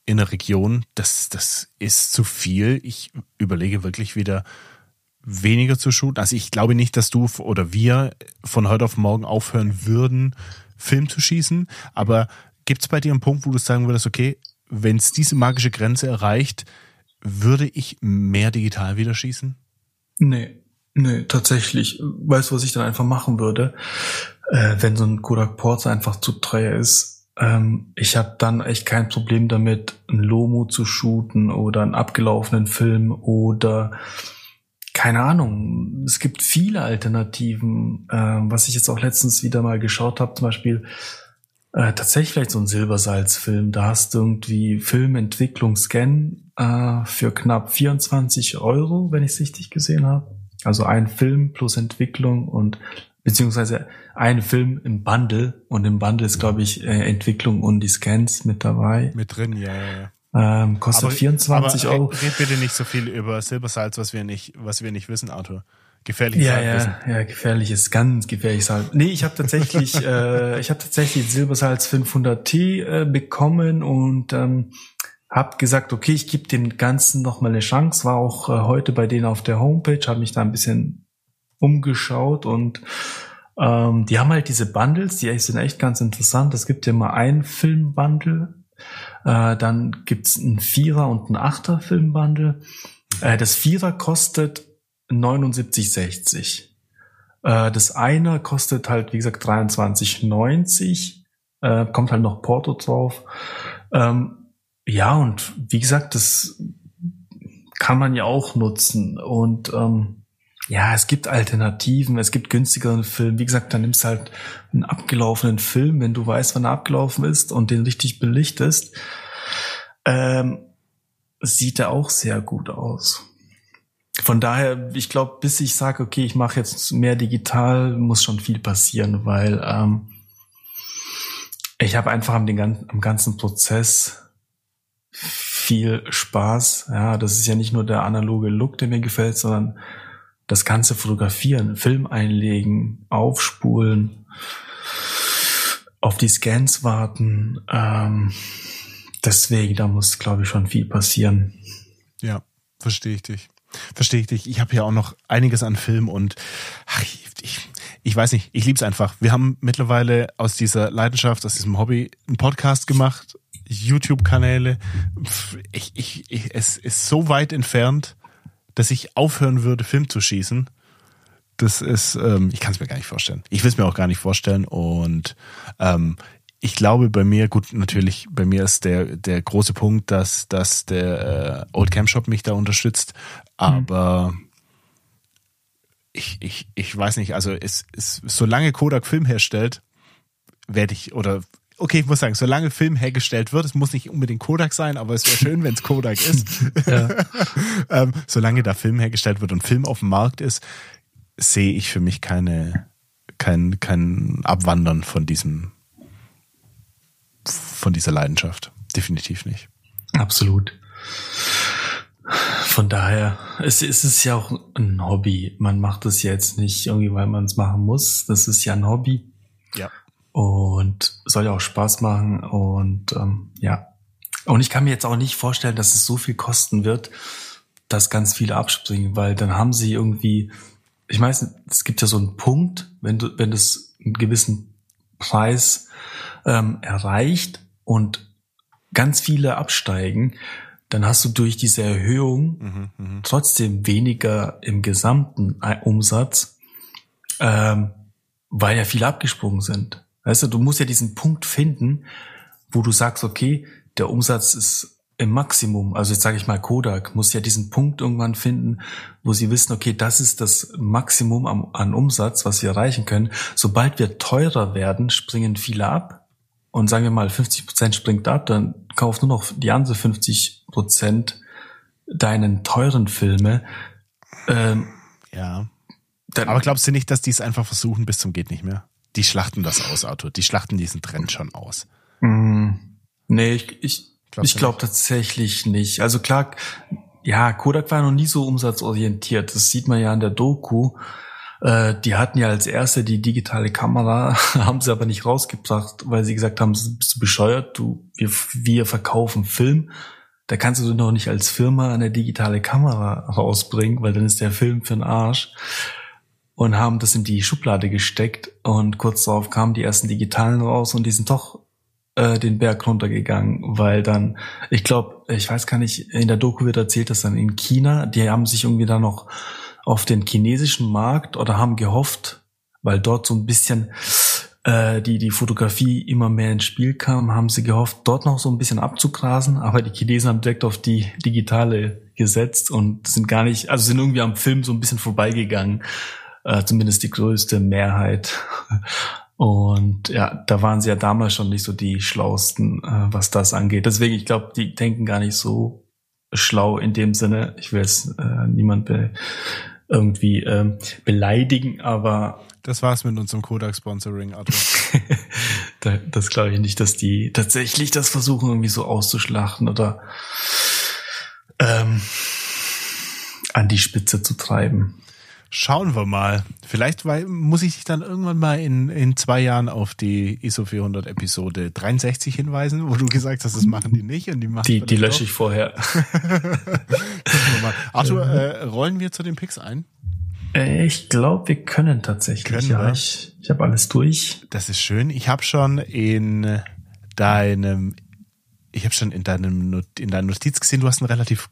in der Region, das, das ist zu viel. Ich überlege wirklich wieder, weniger zu shooten. Also ich glaube nicht, dass du oder wir von heute auf morgen aufhören würden, Film zu schießen. Aber gibt es bei dir einen Punkt, wo du sagen würdest, okay, wenn es diese magische Grenze erreicht, würde ich mehr digital wieder schießen? Nee, nee, tatsächlich. Weißt du, was ich dann einfach machen würde? Äh, wenn so ein Kodak Porter einfach zu teuer ist, ähm, ich habe dann echt kein Problem damit, ein Lomo zu shooten oder einen abgelaufenen Film oder keine Ahnung, es gibt viele Alternativen. Äh, was ich jetzt auch letztens wieder mal geschaut habe, zum Beispiel äh, tatsächlich vielleicht so ein Silbersalz-Film. Da hast du irgendwie Filmentwicklung Scan äh, für knapp 24 Euro, wenn ich es richtig gesehen habe. Also ein Film plus Entwicklung und beziehungsweise ein Film im Bundle und im Bundle ist, glaube ich, äh, Entwicklung und die Scans mit dabei. Mit drin, ja, ja, ja. Ähm, kostet aber, 24 aber, Euro. Red bitte nicht so viel über Silbersalz, was wir nicht, was wir nicht wissen, Arthur. Gefährliches ja, Halbwissen. Ja, ja, gefährliches, ganz gefährliches Halb. Nee, ich habe tatsächlich, äh, ich habe tatsächlich Silbersalz 500T äh, bekommen und ähm, habe gesagt, okay, ich gebe dem Ganzen noch mal eine Chance. War auch äh, heute bei denen auf der Homepage, habe mich da ein bisschen umgeschaut und ähm, die haben halt diese Bundles, die sind echt ganz interessant. Es gibt ja mal ein Filmbundle, äh, dann gibt's ein Vierer und ein Achter Filmbundle. Äh, das Vierer kostet 79,60. Äh, das eine kostet halt, wie gesagt, 23,90. Äh, kommt halt noch Porto drauf. Ähm, ja, und wie gesagt, das kann man ja auch nutzen. Und ähm, ja, es gibt Alternativen, es gibt günstigeren Film. Wie gesagt, dann nimmst du halt einen abgelaufenen Film, wenn du weißt, wann er abgelaufen ist und den richtig belichtest. Ähm, sieht er auch sehr gut aus. Von daher, ich glaube, bis ich sage, okay, ich mache jetzt mehr digital, muss schon viel passieren, weil ähm, ich habe einfach am, den, am ganzen Prozess viel Spaß. Ja, das ist ja nicht nur der analoge Look, der mir gefällt, sondern das ganze Fotografieren, Film einlegen, aufspulen, auf die Scans warten. Ähm, deswegen, da muss, glaube ich, schon viel passieren. Ja, verstehe ich dich. Verstehe ich dich. Ich habe ja auch noch einiges an Film und ach, ich, ich, ich weiß nicht, ich lieb's einfach. Wir haben mittlerweile aus dieser Leidenschaft, aus diesem Hobby einen Podcast gemacht, YouTube-Kanäle. Ich, ich, ich, es ist so weit entfernt, dass ich aufhören würde, Film zu schießen. Das ist, ähm, ich kann es mir gar nicht vorstellen. Ich will es mir auch gar nicht vorstellen. Und ähm, ich glaube bei mir, gut, natürlich, bei mir ist der, der große Punkt, dass, dass der äh, Old Camp Shop mich da unterstützt. Aber mhm. Ich, ich, ich weiß nicht, also es, es, solange Kodak Film herstellt, werde ich, oder okay, ich muss sagen, solange Film hergestellt wird, es muss nicht unbedingt Kodak sein, aber es wäre schön, wenn es Kodak ist. ähm, solange da Film hergestellt wird und Film auf dem Markt ist, sehe ich für mich keine, kein, kein Abwandern von diesem, von dieser Leidenschaft. Definitiv nicht. Absolut. Von daher, es, es ist ja auch ein Hobby. Man macht es jetzt nicht irgendwie, weil man es machen muss. Das ist ja ein Hobby. Ja. Und soll ja auch Spaß machen. Und ähm, ja. Und ich kann mir jetzt auch nicht vorstellen, dass es so viel kosten wird, dass ganz viele abspringen, weil dann haben sie irgendwie, ich weiß, es gibt ja so einen Punkt, wenn du, wenn das einen gewissen Preis ähm, erreicht und ganz viele absteigen, dann hast du durch diese Erhöhung mhm, mh. trotzdem weniger im gesamten Umsatz, ähm, weil ja viele abgesprungen sind. Weißt du, du musst ja diesen Punkt finden, wo du sagst, okay, der Umsatz ist im Maximum. Also jetzt sage ich mal, Kodak muss ja diesen Punkt irgendwann finden, wo sie wissen, okay, das ist das Maximum am, an Umsatz, was wir erreichen können. Sobald wir teurer werden, springen viele ab. Und sagen wir mal, 50 Prozent springt ab, dann kauf nur noch die anderen 50 Prozent deinen teuren Filme. Ähm, ja. Aber glaubst du nicht, dass die es einfach versuchen bis zum geht nicht mehr? die schlachten das aus, Arthur. Die schlachten diesen Trend schon aus. Mm, nee, ich, ich, ich glaube tatsächlich nicht. Also klar, ja, Kodak war noch nie so umsatzorientiert. Das sieht man ja an der Doku. Äh, die hatten ja als erste die digitale Kamera, haben sie aber nicht rausgebracht, weil sie gesagt haben, bist du bescheuert, du, wir, wir verkaufen Film. Da kannst du noch nicht als Firma eine digitale Kamera rausbringen, weil dann ist der Film für den Arsch. Und haben das in die Schublade gesteckt und kurz darauf kamen die ersten digitalen raus und die sind doch äh, den Berg runtergegangen, weil dann, ich glaube, ich weiß gar nicht, in der Doku wird erzählt, dass dann in China, die haben sich irgendwie da noch auf den chinesischen Markt oder haben gehofft, weil dort so ein bisschen äh, die die Fotografie immer mehr ins Spiel kam, haben sie gehofft, dort noch so ein bisschen abzugrasen, aber die Chinesen haben direkt auf die digitale gesetzt und sind gar nicht, also sind irgendwie am Film so ein bisschen vorbeigegangen äh, zumindest die größte Mehrheit. Und ja, da waren sie ja damals schon nicht so die schlausten, äh, was das angeht. Deswegen, ich glaube, die denken gar nicht so schlau in dem Sinne. Ich will jetzt äh, niemand be irgendwie ähm, beleidigen, aber das war's mit unserem Kodak-Sponsoring, Arthur. das glaube ich nicht, dass die tatsächlich das versuchen, irgendwie so auszuschlachten oder ähm, an die Spitze zu treiben. Schauen wir mal. Vielleicht muss ich dich dann irgendwann mal in, in zwei Jahren auf die ISO 400 Episode 63 hinweisen, wo du gesagt hast, das machen die nicht und die machen Die, die lösche ich vorher. Arthur, äh, rollen wir zu den Picks ein? Äh, ich glaube, wir können tatsächlich. Können ja, ich, ich habe alles durch. Das ist schön. Ich habe schon in deinem, ich habe schon in deinem in deiner Notiz gesehen, du hast einen relativ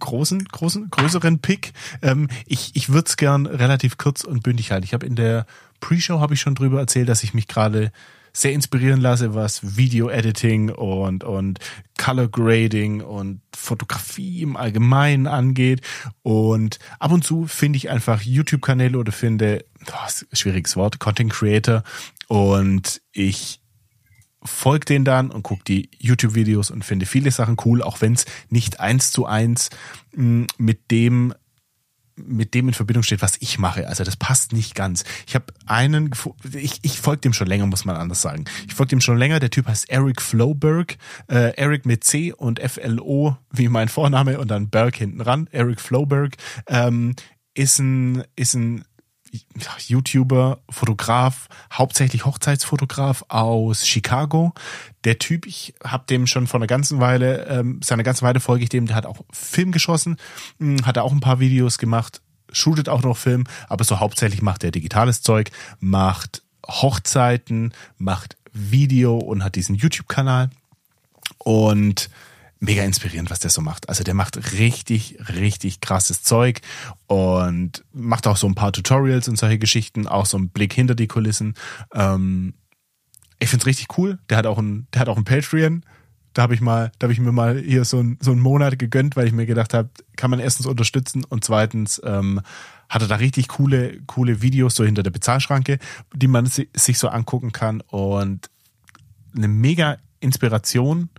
großen, großen, größeren Pick. Ähm, ich ich würde es gern relativ kurz und bündig halten. Ich habe in der Pre-Show habe ich schon drüber erzählt, dass ich mich gerade sehr inspirieren lasse, was Video-Editing und, und Color Grading und Fotografie im Allgemeinen angeht. Und ab und zu finde ich einfach YouTube-Kanäle oder finde, oh, schwieriges Wort, Content Creator. Und ich folge den dann und gucke die YouTube-Videos und finde viele Sachen cool, auch wenn es nicht eins zu eins mm, mit dem mit dem in Verbindung steht, was ich mache. Also das passt nicht ganz. Ich habe einen, ich, ich folge dem schon länger, muss man anders sagen. Ich folge dem schon länger. Der Typ heißt Eric Floberg. Äh, Eric mit C und F-L-O wie mein Vorname und dann Berg hinten ran. Eric Floberg ähm, ist ein, ist ein YouTuber, Fotograf, hauptsächlich Hochzeitsfotograf aus Chicago. Der Typ, ich habe dem schon vor einer ganzen Weile, ähm, seine ganze Weile folge ich dem, der hat auch Film geschossen, hm, hat auch ein paar Videos gemacht, shootet auch noch Film, aber so hauptsächlich macht er digitales Zeug, macht Hochzeiten, macht Video und hat diesen YouTube-Kanal. Und mega inspirierend, was der so macht. Also der macht richtig, richtig krasses Zeug und macht auch so ein paar Tutorials und solche Geschichten, auch so einen Blick hinter die Kulissen. Ähm, ich find's richtig cool. Der hat auch ein, der hat auch ein Patreon. Da habe ich mal, da habe ich mir mal hier so, ein, so einen Monat gegönnt, weil ich mir gedacht habe, kann man erstens unterstützen und zweitens ähm, hat er da richtig coole, coole Videos so hinter der Bezahlschranke, die man sich so angucken kann und eine mega Inspiration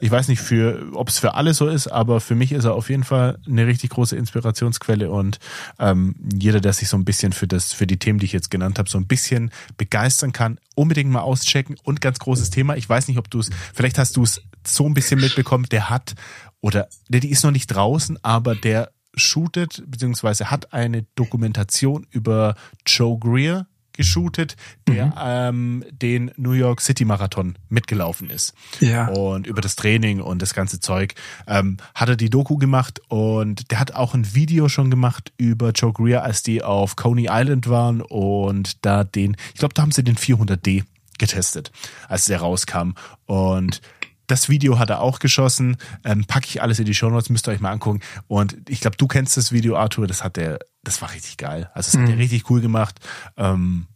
ich weiß nicht, für, ob es für alle so ist, aber für mich ist er auf jeden Fall eine richtig große Inspirationsquelle und ähm, jeder, der sich so ein bisschen für das, für die Themen, die ich jetzt genannt habe, so ein bisschen begeistern kann, unbedingt mal auschecken. Und ganz großes Thema, ich weiß nicht, ob du es, vielleicht hast du es so ein bisschen mitbekommen, der hat, oder der, die ist noch nicht draußen, aber der shootet, beziehungsweise hat eine Dokumentation über Joe Greer, geshootet, der mhm. ähm, den New York City Marathon mitgelaufen ist. Ja. Und über das Training und das ganze Zeug ähm, hat er die Doku gemacht und der hat auch ein Video schon gemacht über Joe Greer, als die auf Coney Island waren und da den, ich glaube, da haben sie den 400D getestet, als der rauskam und das Video hat er auch geschossen. Ähm, packe ich alles in die Show Notes, müsst ihr euch mal angucken. Und ich glaube, du kennst das Video, Arthur. Das hat der, das war richtig geil. Also das mhm. hat er richtig cool gemacht. Ähm,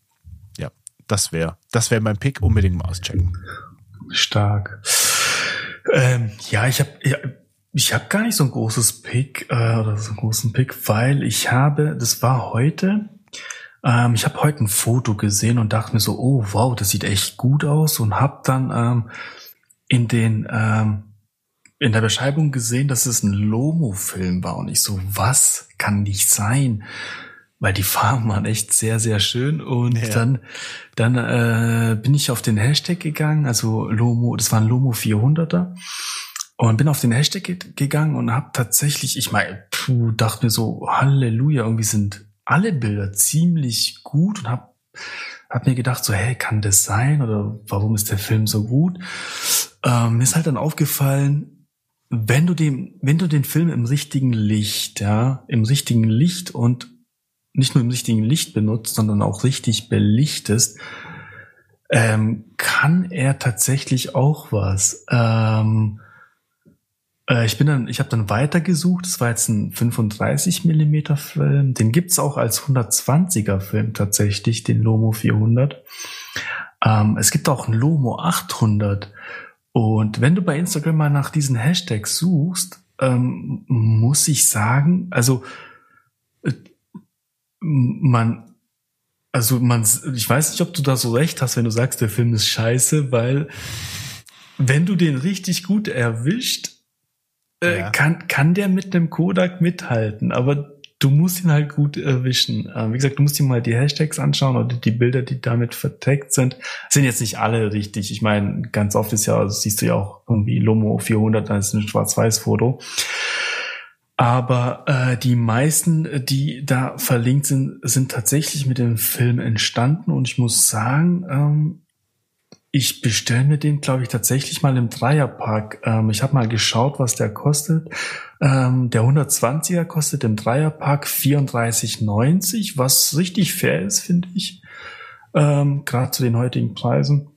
ja, das wäre, das wäre mein Pick. Unbedingt mal auschecken. Stark. Ähm, ja, ich habe ja, ich habe gar nicht so ein großes Pick äh, oder so einen großen Pick, weil ich habe, das war heute. Ähm, ich habe heute ein Foto gesehen und dachte mir so, oh wow, das sieht echt gut aus und habe dann ähm, in den ähm, in der Beschreibung gesehen, dass es ein Lomo-Film war und ich so, was kann nicht sein? Weil die Farben waren echt sehr, sehr schön und ja. dann, dann äh, bin ich auf den Hashtag gegangen, also Lomo, das war ein Lomo 400er und bin auf den Hashtag ge gegangen und habe tatsächlich, ich meine, dachte mir so, Halleluja, irgendwie sind alle Bilder ziemlich gut und habe hab mir gedacht so, hey, kann das sein oder warum ist der Film so gut? Ähm, mir ist halt dann aufgefallen, wenn du den, wenn du den Film im richtigen Licht, ja, im richtigen Licht und nicht nur im richtigen Licht benutzt, sondern auch richtig belichtest, ähm, kann er tatsächlich auch was. Ähm, äh, ich bin dann, ich habe dann weitergesucht. Das war jetzt ein 35 Millimeter Film. Den gibt's auch als 120er Film tatsächlich, den Lomo 400. Ähm, es gibt auch einen Lomo 800. Und wenn du bei Instagram mal nach diesen Hashtags suchst, ähm, muss ich sagen, also äh, man, also man, ich weiß nicht, ob du da so recht hast, wenn du sagst, der Film ist scheiße, weil wenn du den richtig gut erwischt, äh, ja. kann, kann der mit einem Kodak mithalten. Aber du musst ihn halt gut erwischen. Ähm, wie gesagt, du musst dir mal die Hashtags anschauen oder die Bilder, die damit verteckt sind. Sind jetzt nicht alle richtig. Ich meine, ganz oft ist ja, das siehst du ja auch irgendwie Lomo 400, dann ist ein Schwarz-Weiß-Foto. Aber äh, die meisten, die da verlinkt sind, sind tatsächlich mit dem Film entstanden. Und ich muss sagen, ähm, ich bestelle mir den, glaube ich, tatsächlich mal im Dreierpack. Ähm, ich habe mal geschaut, was der kostet. Ähm, der 120er kostet im Dreierpack 34,90, was richtig fair ist, finde ich. Ähm, Gerade zu den heutigen Preisen.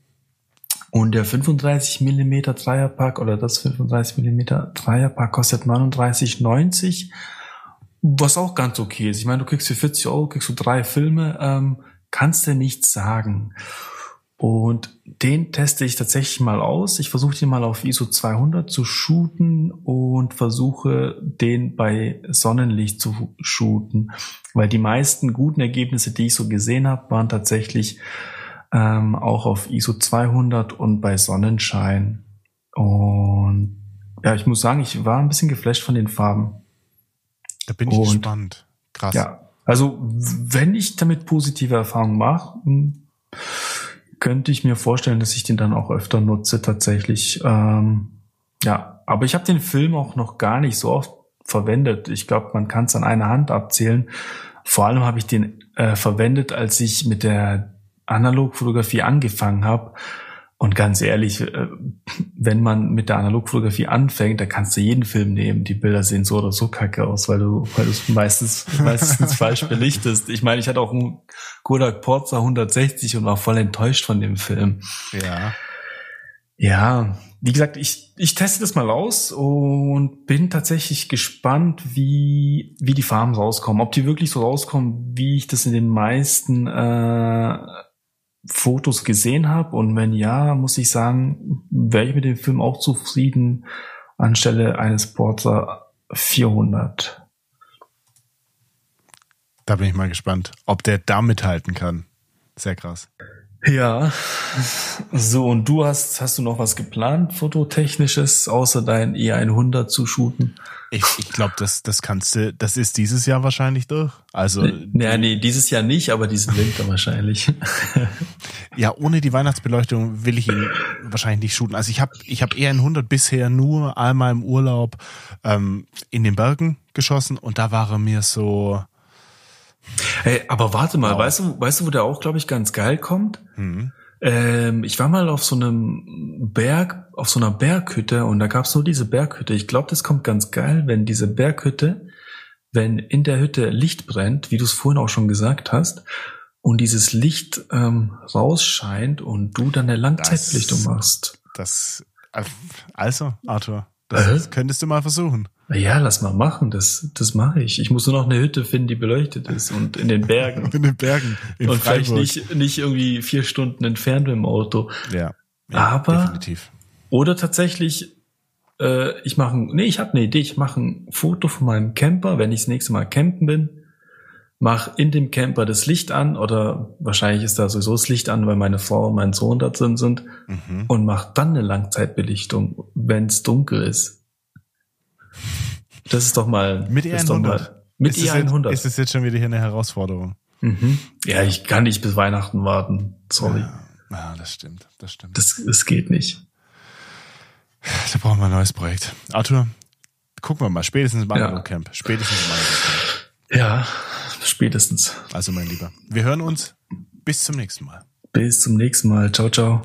Und der 35 Millimeter Dreierpack oder das 35 Millimeter Dreierpack kostet 39,90, was auch ganz okay ist. Ich meine, du kriegst für 40 Euro kriegst du drei Filme, ähm, kannst du nichts sagen. Und den teste ich tatsächlich mal aus. Ich versuche den mal auf ISO 200 zu shooten und versuche den bei Sonnenlicht zu shooten, weil die meisten guten Ergebnisse, die ich so gesehen habe, waren tatsächlich ähm, auch auf ISO 200 und bei Sonnenschein. Und ja, ich muss sagen, ich war ein bisschen geflasht von den Farben. Da bin ich und, gespannt. Krass. Ja, also wenn ich damit positive Erfahrungen mache, könnte ich mir vorstellen, dass ich den dann auch öfter nutze tatsächlich. Ähm, ja, aber ich habe den Film auch noch gar nicht so oft verwendet. Ich glaube, man kann es an einer Hand abzählen. vor allem habe ich den äh, verwendet, als ich mit der Analogfotografie angefangen habe. Und ganz ehrlich, äh, wenn man mit der Analogfotografie anfängt, da kannst du jeden Film nehmen. Die Bilder sehen so oder so kacke aus, weil du, weil du es meistens, meistens falsch belichtest. Ich meine, ich hatte auch einen Kodak Porza 160 und war voll enttäuscht von dem Film. Ja. Ja, wie gesagt, ich, ich teste das mal aus und bin tatsächlich gespannt, wie, wie die Farben rauskommen. Ob die wirklich so rauskommen, wie ich das in den meisten äh, Fotos gesehen habe. Und wenn ja, muss ich sagen, wäre ich mit dem Film auch zufrieden anstelle eines Porter 400. Da bin ich mal gespannt, ob der da mithalten kann. Sehr krass. Ja, so und du hast, hast du noch was geplant, fototechnisches, außer dein E100 zu shooten? Ich, ich glaube, das, das kannst du, das ist dieses Jahr wahrscheinlich durch. Also. Naja, nee, dieses Jahr nicht, aber diesen Winter wahrscheinlich. ja, ohne die Weihnachtsbeleuchtung will ich ihn wahrscheinlich nicht shooten. Also ich habe ich hab E100 bisher nur einmal im Urlaub ähm, in den Bergen geschossen und da war er mir so, Hey, aber warte mal, wow. weißt du, weißt du, wo der auch, glaube ich, ganz geil kommt? Mhm. Ähm, ich war mal auf so einem Berg, auf so einer Berghütte und da gab's nur diese Berghütte. Ich glaube, das kommt ganz geil, wenn diese Berghütte, wenn in der Hütte Licht brennt, wie du es vorhin auch schon gesagt hast, und dieses Licht ähm, rausscheint und du dann eine Langzeitbelichtung machst. Das, also, Arthur, das äh? könntest du mal versuchen. Ja, lass mal machen, das, das mache ich. Ich muss nur noch eine Hütte finden, die beleuchtet ist und in den Bergen. in den Bergen. In und Freiburg. vielleicht nicht, nicht irgendwie vier Stunden entfernt mit dem Auto. Ja. ja Aber. Definitiv. Oder tatsächlich, äh, ich mache, nee, ich habe eine Idee, ich mache ein Foto von meinem Camper, wenn ich das nächste Mal campen bin, mach in dem Camper das Licht an oder wahrscheinlich ist da sowieso das Licht an, weil meine Frau und mein Sohn da drin sind mhm. und mach dann eine Langzeitbelichtung, wenn es dunkel ist. Das ist doch mal mit E100. mit ist E100. Jetzt, ist es jetzt schon wieder hier eine Herausforderung? Mhm. Ja, ich kann nicht bis Weihnachten warten. Sorry. Ja, ja das stimmt. Das stimmt. Das, das geht nicht. Da brauchen wir ein neues Projekt. Arthur, gucken wir mal. Spätestens im ja. Camp. Spätestens im Camp. Ja, spätestens. Also mein Lieber, wir hören uns. Bis zum nächsten Mal. Bis zum nächsten Mal. Ciao, ciao.